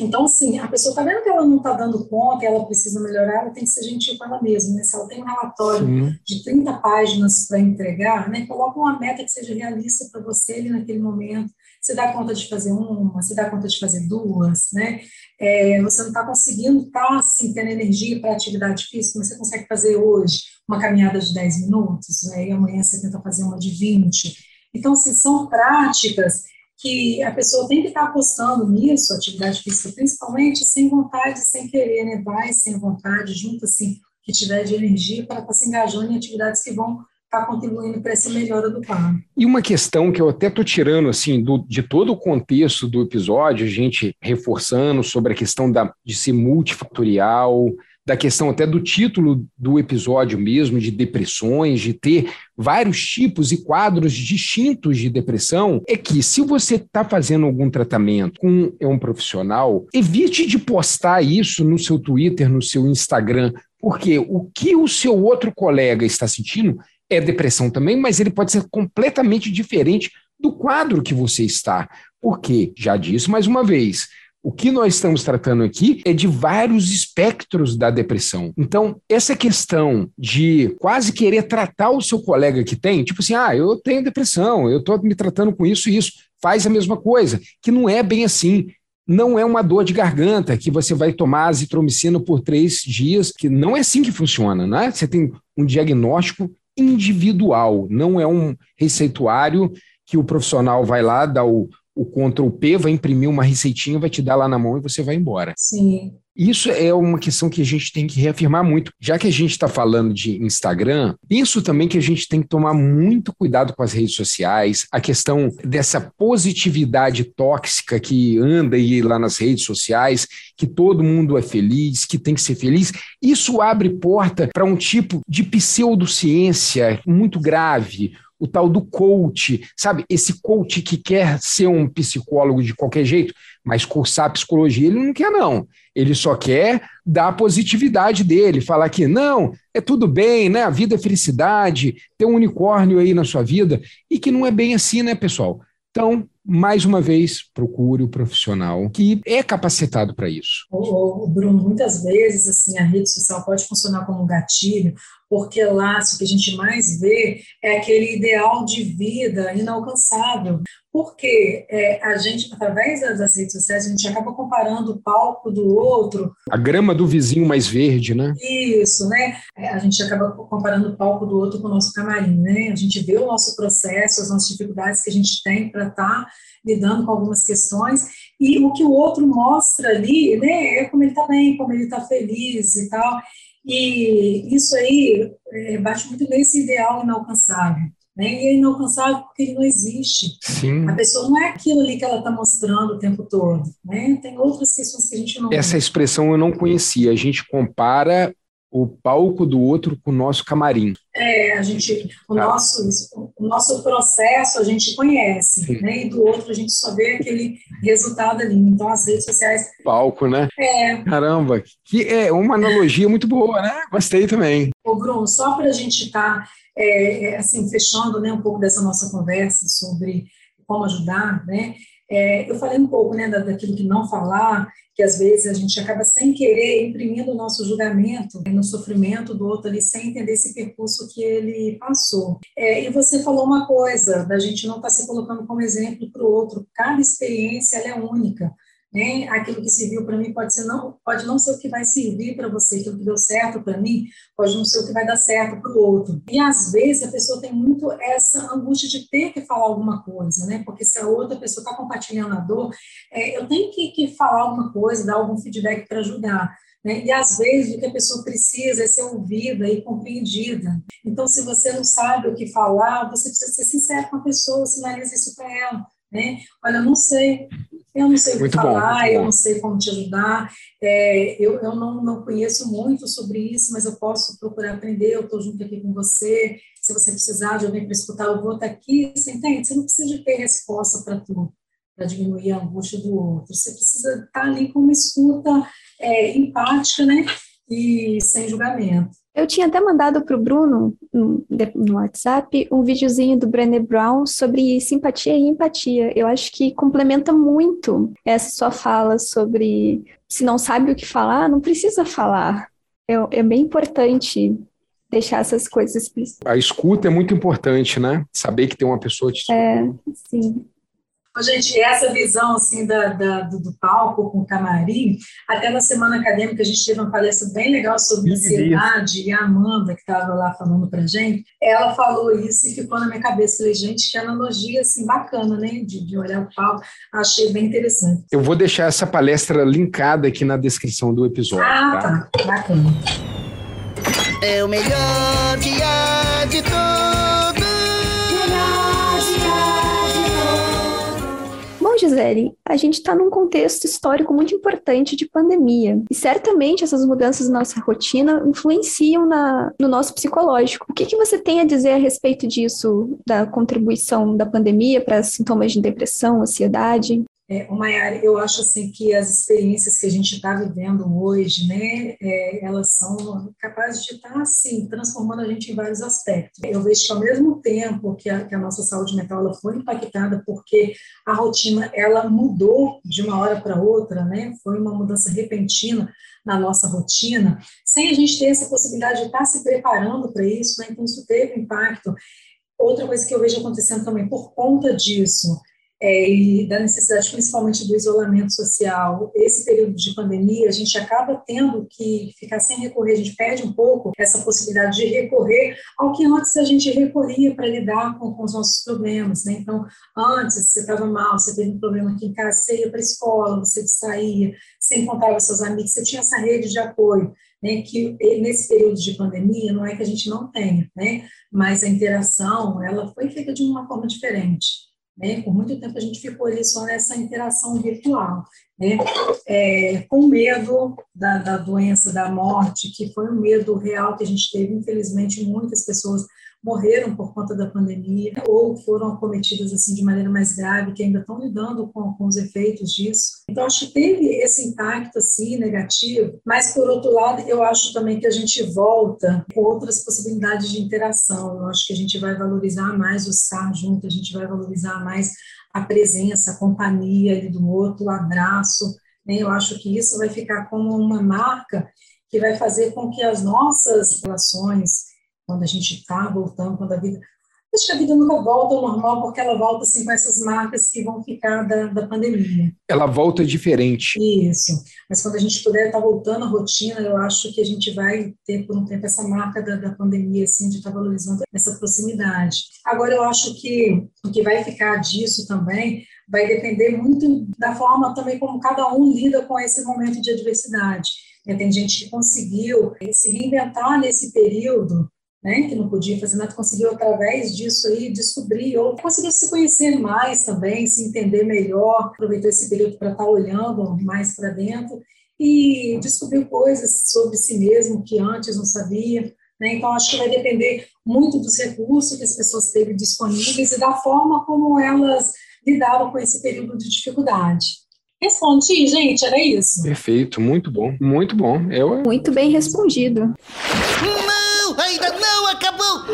então, assim, a pessoa está vendo que ela não está dando conta, ela precisa melhorar, ela tem que ser gentil com ela mesma, né? Se ela tem um relatório Sim. de 30 páginas para entregar, né? Coloca uma meta que seja realista para você ali naquele momento. Você dá conta de fazer uma, você dá conta de fazer duas, né? É, você não está conseguindo estar, tá, assim, tendo energia para atividade física, mas você consegue fazer hoje uma caminhada de 10 minutos, né? E amanhã você tenta fazer uma de 20. Então, assim, são práticas que a pessoa tem que estar apostando nisso, atividade física principalmente, sem vontade, sem querer, né? Vai sem vontade, junto assim, que tiver de energia para estar se engajando em atividades que vão estar contribuindo para essa melhora do quadro. E uma questão que eu até estou tirando assim do, de todo o contexto do episódio, a gente reforçando sobre a questão da, de ser multifatorial, da questão até do título do episódio mesmo, de depressões, de ter vários tipos e quadros distintos de depressão, é que se você está fazendo algum tratamento com um profissional, evite de postar isso no seu Twitter, no seu Instagram, porque o que o seu outro colega está sentindo é depressão também, mas ele pode ser completamente diferente do quadro que você está. Porque, já disse mais uma vez, o que nós estamos tratando aqui é de vários espectros da depressão. Então, essa questão de quase querer tratar o seu colega que tem, tipo assim, ah, eu tenho depressão, eu estou me tratando com isso e isso, faz a mesma coisa, que não é bem assim. Não é uma dor de garganta que você vai tomar azitromicina por três dias, que não é assim que funciona, né? Você tem um diagnóstico individual, não é um receituário que o profissional vai lá, dá o, o Ctrl P, vai imprimir uma receitinha, vai te dar lá na mão e você vai embora. Sim. Isso é uma questão que a gente tem que reafirmar muito. Já que a gente está falando de Instagram, penso também que a gente tem que tomar muito cuidado com as redes sociais, a questão dessa positividade tóxica que anda aí lá nas redes sociais, que todo mundo é feliz, que tem que ser feliz. Isso abre porta para um tipo de pseudociência muito grave, o tal do coach, sabe? Esse coach que quer ser um psicólogo de qualquer jeito, mas cursar psicologia ele não quer, não. Ele só quer dar a positividade dele, falar que não, é tudo bem, né? A vida é felicidade, tem um unicórnio aí na sua vida, e que não é bem assim, né, pessoal? Então, mais uma vez, procure o profissional que é capacitado para isso. O, Bruno, muitas vezes assim a rede social pode funcionar como um gatilho, porque lá o que a gente mais vê é aquele ideal de vida inalcançável. Porque é, a gente, através das redes sociais, a gente acaba comparando o palco do outro. A grama do vizinho mais verde, né? Isso, né? É, a gente acaba comparando o palco do outro com o nosso camarim, né? A gente vê o nosso processo, as nossas dificuldades que a gente tem para estar tá lidando com algumas questões, e o que o outro mostra ali, né, é como ele está bem, como ele está feliz e tal. E isso aí é, bate muito nesse ideal inalcançável. Né? E é inalcançável porque ele não existe. Sim. A pessoa não é aquilo ali que ela está mostrando o tempo todo. Né? Tem outras questões que a gente não. Essa expressão eu não conhecia. A gente compara o palco do outro com o nosso camarim. É, a gente, o, tá. nosso, o nosso processo a gente conhece, né? E do outro a gente só vê aquele resultado ali. Então, as redes sociais. Palco, né? É. Caramba, que é uma analogia muito boa, né? Gostei também. Ô, Bruno, só para a gente estar, tá, é, é, assim, fechando né, um pouco dessa nossa conversa sobre como ajudar, né? É, eu falei um pouco né, daquilo que não falar, que às vezes a gente acaba sem querer imprimindo o nosso julgamento no sofrimento do outro ali, sem entender esse percurso que ele passou. É, e você falou uma coisa, da gente não estar tá se colocando como exemplo para o outro. Cada experiência é única né? Aquilo que serviu para mim pode ser não pode não ser o que vai servir para você, aquilo que deu certo para mim pode não ser o que vai dar certo para o outro. E às vezes a pessoa tem muito essa angústia de ter que falar alguma coisa, né? Porque se a outra pessoa está compartilhando a dor, é, eu tenho que, que falar alguma coisa, dar algum feedback para ajudar. Né? E às vezes o que a pessoa precisa é ser ouvida e compreendida. Então, se você não sabe o que falar, você precisa ser sincero com a pessoa, sinaliza isso para ela. Né? Olha, não sei, eu não sei o que muito falar, bom, eu não sei como te ajudar, é, eu, eu não, não conheço muito sobre isso, mas eu posso procurar aprender, eu estou junto aqui com você, se você precisar de alguém para escutar, eu vou estar aqui, você entende? Você não precisa ter resposta para tudo, para diminuir a angústia do outro, você precisa estar ali com uma escuta é, empática, né, e sem julgamento. Eu tinha até mandado para o Bruno, no, WhatsApp, um videozinho do Brené Brown sobre simpatia e empatia. Eu acho que complementa muito essa sua fala sobre se não sabe o que falar, não precisa falar. É, é bem importante deixar essas coisas A escuta é muito importante, né? Saber que tem uma pessoa te É, sim. Gente, essa visão assim da, da do, do, palco com o camarim, até na semana acadêmica a gente teve uma palestra bem legal sobre ansiedade e a Amanda que estava lá falando para gente, ela falou isso e ficou na minha cabeça. Falei, gente, que analogia assim bacana, né, de, de olhar o palco. Achei bem interessante. Eu vou deixar essa palestra linkada aqui na descrição do episódio. Ah, tá, tá bacana. É o melhor dia de todos. Gisele, a gente está num contexto histórico muito importante de pandemia. E certamente essas mudanças na nossa rotina influenciam na, no nosso psicológico. O que, que você tem a dizer a respeito disso, da contribuição da pandemia para sintomas de depressão, ansiedade? É, Maiara, eu acho assim que as experiências que a gente está vivendo hoje, né, é, elas são capazes de estar tá, assim transformando a gente em vários aspectos. Eu vejo que ao mesmo tempo que a, que a nossa saúde mental ela foi impactada porque a rotina ela mudou de uma hora para outra, né, foi uma mudança repentina na nossa rotina, sem a gente ter essa possibilidade de estar tá se preparando para isso, né, então isso teve impacto. Outra coisa que eu vejo acontecendo também por conta disso é, e da necessidade principalmente do isolamento social, esse período de pandemia, a gente acaba tendo que ficar sem recorrer, a gente perde um pouco essa possibilidade de recorrer ao que antes a gente recorria para lidar com, com, os nossos problemas. Né? Então, antes você estava mal, você teve um problema aqui em casa, você ia para a escola, você saía, você encontrava seus amigos, você tinha essa rede de apoio. Né, que nesse período de pandemia não é que a gente não tenha, né, mas a interação ela foi feita de uma forma diferente. Né? Por muito tempo a gente ficou ali só nessa interação virtual, né? É, com medo da, da doença, da morte, que foi um medo real que a gente teve. Infelizmente, muitas pessoas morreram por conta da pandemia ou foram acometidas assim de maneira mais grave, que ainda estão lidando com, com os efeitos disso. Então acho que teve esse impacto assim negativo, mas por outro lado eu acho também que a gente volta com outras possibilidades de interação. Eu acho que a gente vai valorizar mais o estar junto, a gente vai valorizar mais a presença, a companhia do outro, o abraço. Né? Eu acho que isso vai ficar como uma marca que vai fazer com que as nossas relações quando a gente está voltando, quando a vida. Acho que a vida nunca volta ao normal, porque ela volta assim com essas marcas que vão ficar da, da pandemia. Ela volta diferente. Isso. Mas quando a gente puder estar tá voltando à rotina, eu acho que a gente vai ter por um tempo essa marca da, da pandemia, assim, de estar tá valorizando essa proximidade. Agora, eu acho que o que vai ficar disso também vai depender muito da forma também como cada um lida com esse momento de adversidade. Tem gente que conseguiu se reinventar nesse período né, que não podia fazer nada, conseguiu através disso aí descobrir ou conseguiu se conhecer mais também, se entender melhor, aproveitou esse período para estar tá olhando mais para dentro e descobriu coisas sobre si mesmo que antes não sabia. Né? Então, acho que vai depender muito dos recursos que as pessoas teve disponíveis e da forma como elas lidaram com esse período de dificuldade. Respondi, gente, era isso. Perfeito, muito bom, muito bom. Eu... Muito bem respondido ainda não acabou!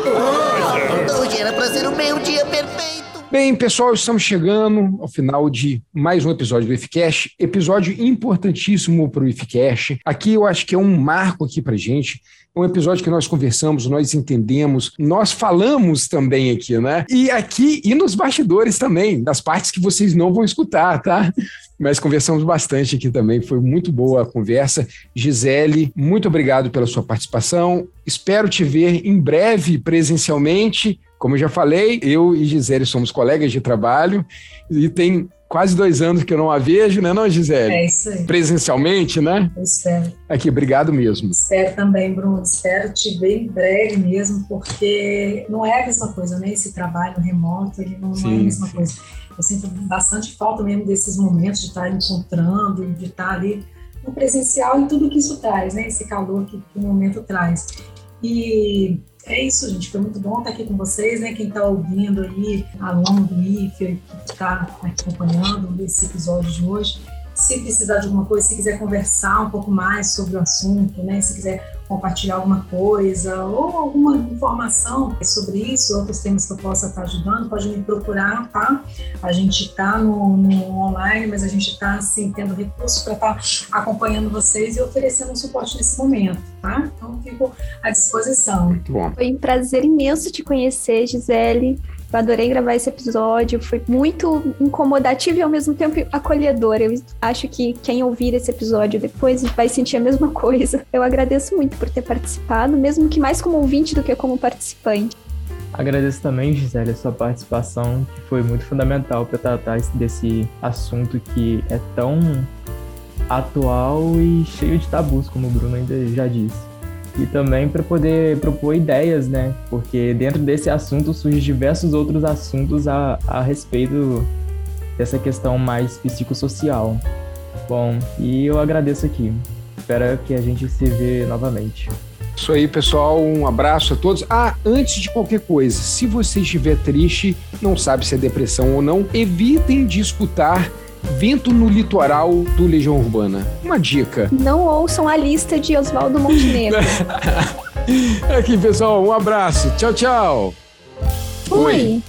Hoje era pra ser o meu dia perfeito. Bem, pessoal, estamos chegando ao final de mais um episódio do IFCast, episódio importantíssimo para o IFCast. Aqui eu acho que é um marco aqui para gente. É um episódio que nós conversamos, nós entendemos, nós falamos também aqui, né? E aqui e nos bastidores também, das partes que vocês não vão escutar, tá? Mas conversamos bastante aqui também, foi muito boa a conversa. Gisele, muito obrigado pela sua participação. Espero te ver em breve presencialmente. Como eu já falei, eu e Gisele somos colegas de trabalho e tem quase dois anos que eu não a vejo, né, não, Gisele? É isso aí. Presencialmente, né? Eu espero. Aqui, obrigado mesmo. Espero também, Bruno. Espero te ver em breve mesmo, porque não é a mesma coisa, né? Esse trabalho remoto, ele não, sim, não é a mesma sim. coisa. Eu sinto bastante falta mesmo desses momentos de estar encontrando, de estar ali no presencial e tudo que isso traz, né? Esse calor que, que o momento traz. E é isso, gente. Foi muito bom estar aqui com vocês, né? Quem está ouvindo aí, aluno do IFE, que está acompanhando esse episódio de hoje. Se precisar de alguma coisa, se quiser conversar um pouco mais sobre o assunto, né? Se quiser compartilhar alguma coisa ou alguma informação sobre isso, outros temas que eu possa estar ajudando, pode me procurar, tá? A gente está no, no, online, mas a gente está assim, tendo recursos para estar tá acompanhando vocês e oferecendo um suporte nesse momento, tá? Então, fico à disposição. Muito bom. Foi um prazer imenso te conhecer, Gisele. Eu adorei gravar esse episódio, foi muito incomodativo e ao mesmo tempo acolhedor. Eu acho que quem ouvir esse episódio depois vai sentir a mesma coisa. Eu agradeço muito por ter participado, mesmo que mais como ouvinte do que como participante. Agradeço também, Gisele, a sua participação, que foi muito fundamental para tratar desse assunto que é tão atual e cheio de tabus, como o Bruno ainda já disse e também para poder propor ideias, né? Porque dentro desse assunto surgem diversos outros assuntos a, a respeito dessa questão mais psicossocial. Bom, e eu agradeço aqui. Espero que a gente se vê novamente. Isso aí, pessoal. Um abraço a todos. Ah, antes de qualquer coisa, se você estiver triste, não sabe se é depressão ou não, evitem de escutar Vento no Litoral do Legião Urbana. Uma dica. Não ouçam a lista de Oswaldo Montenegro. Aqui, pessoal. Um abraço. Tchau, tchau. Fui.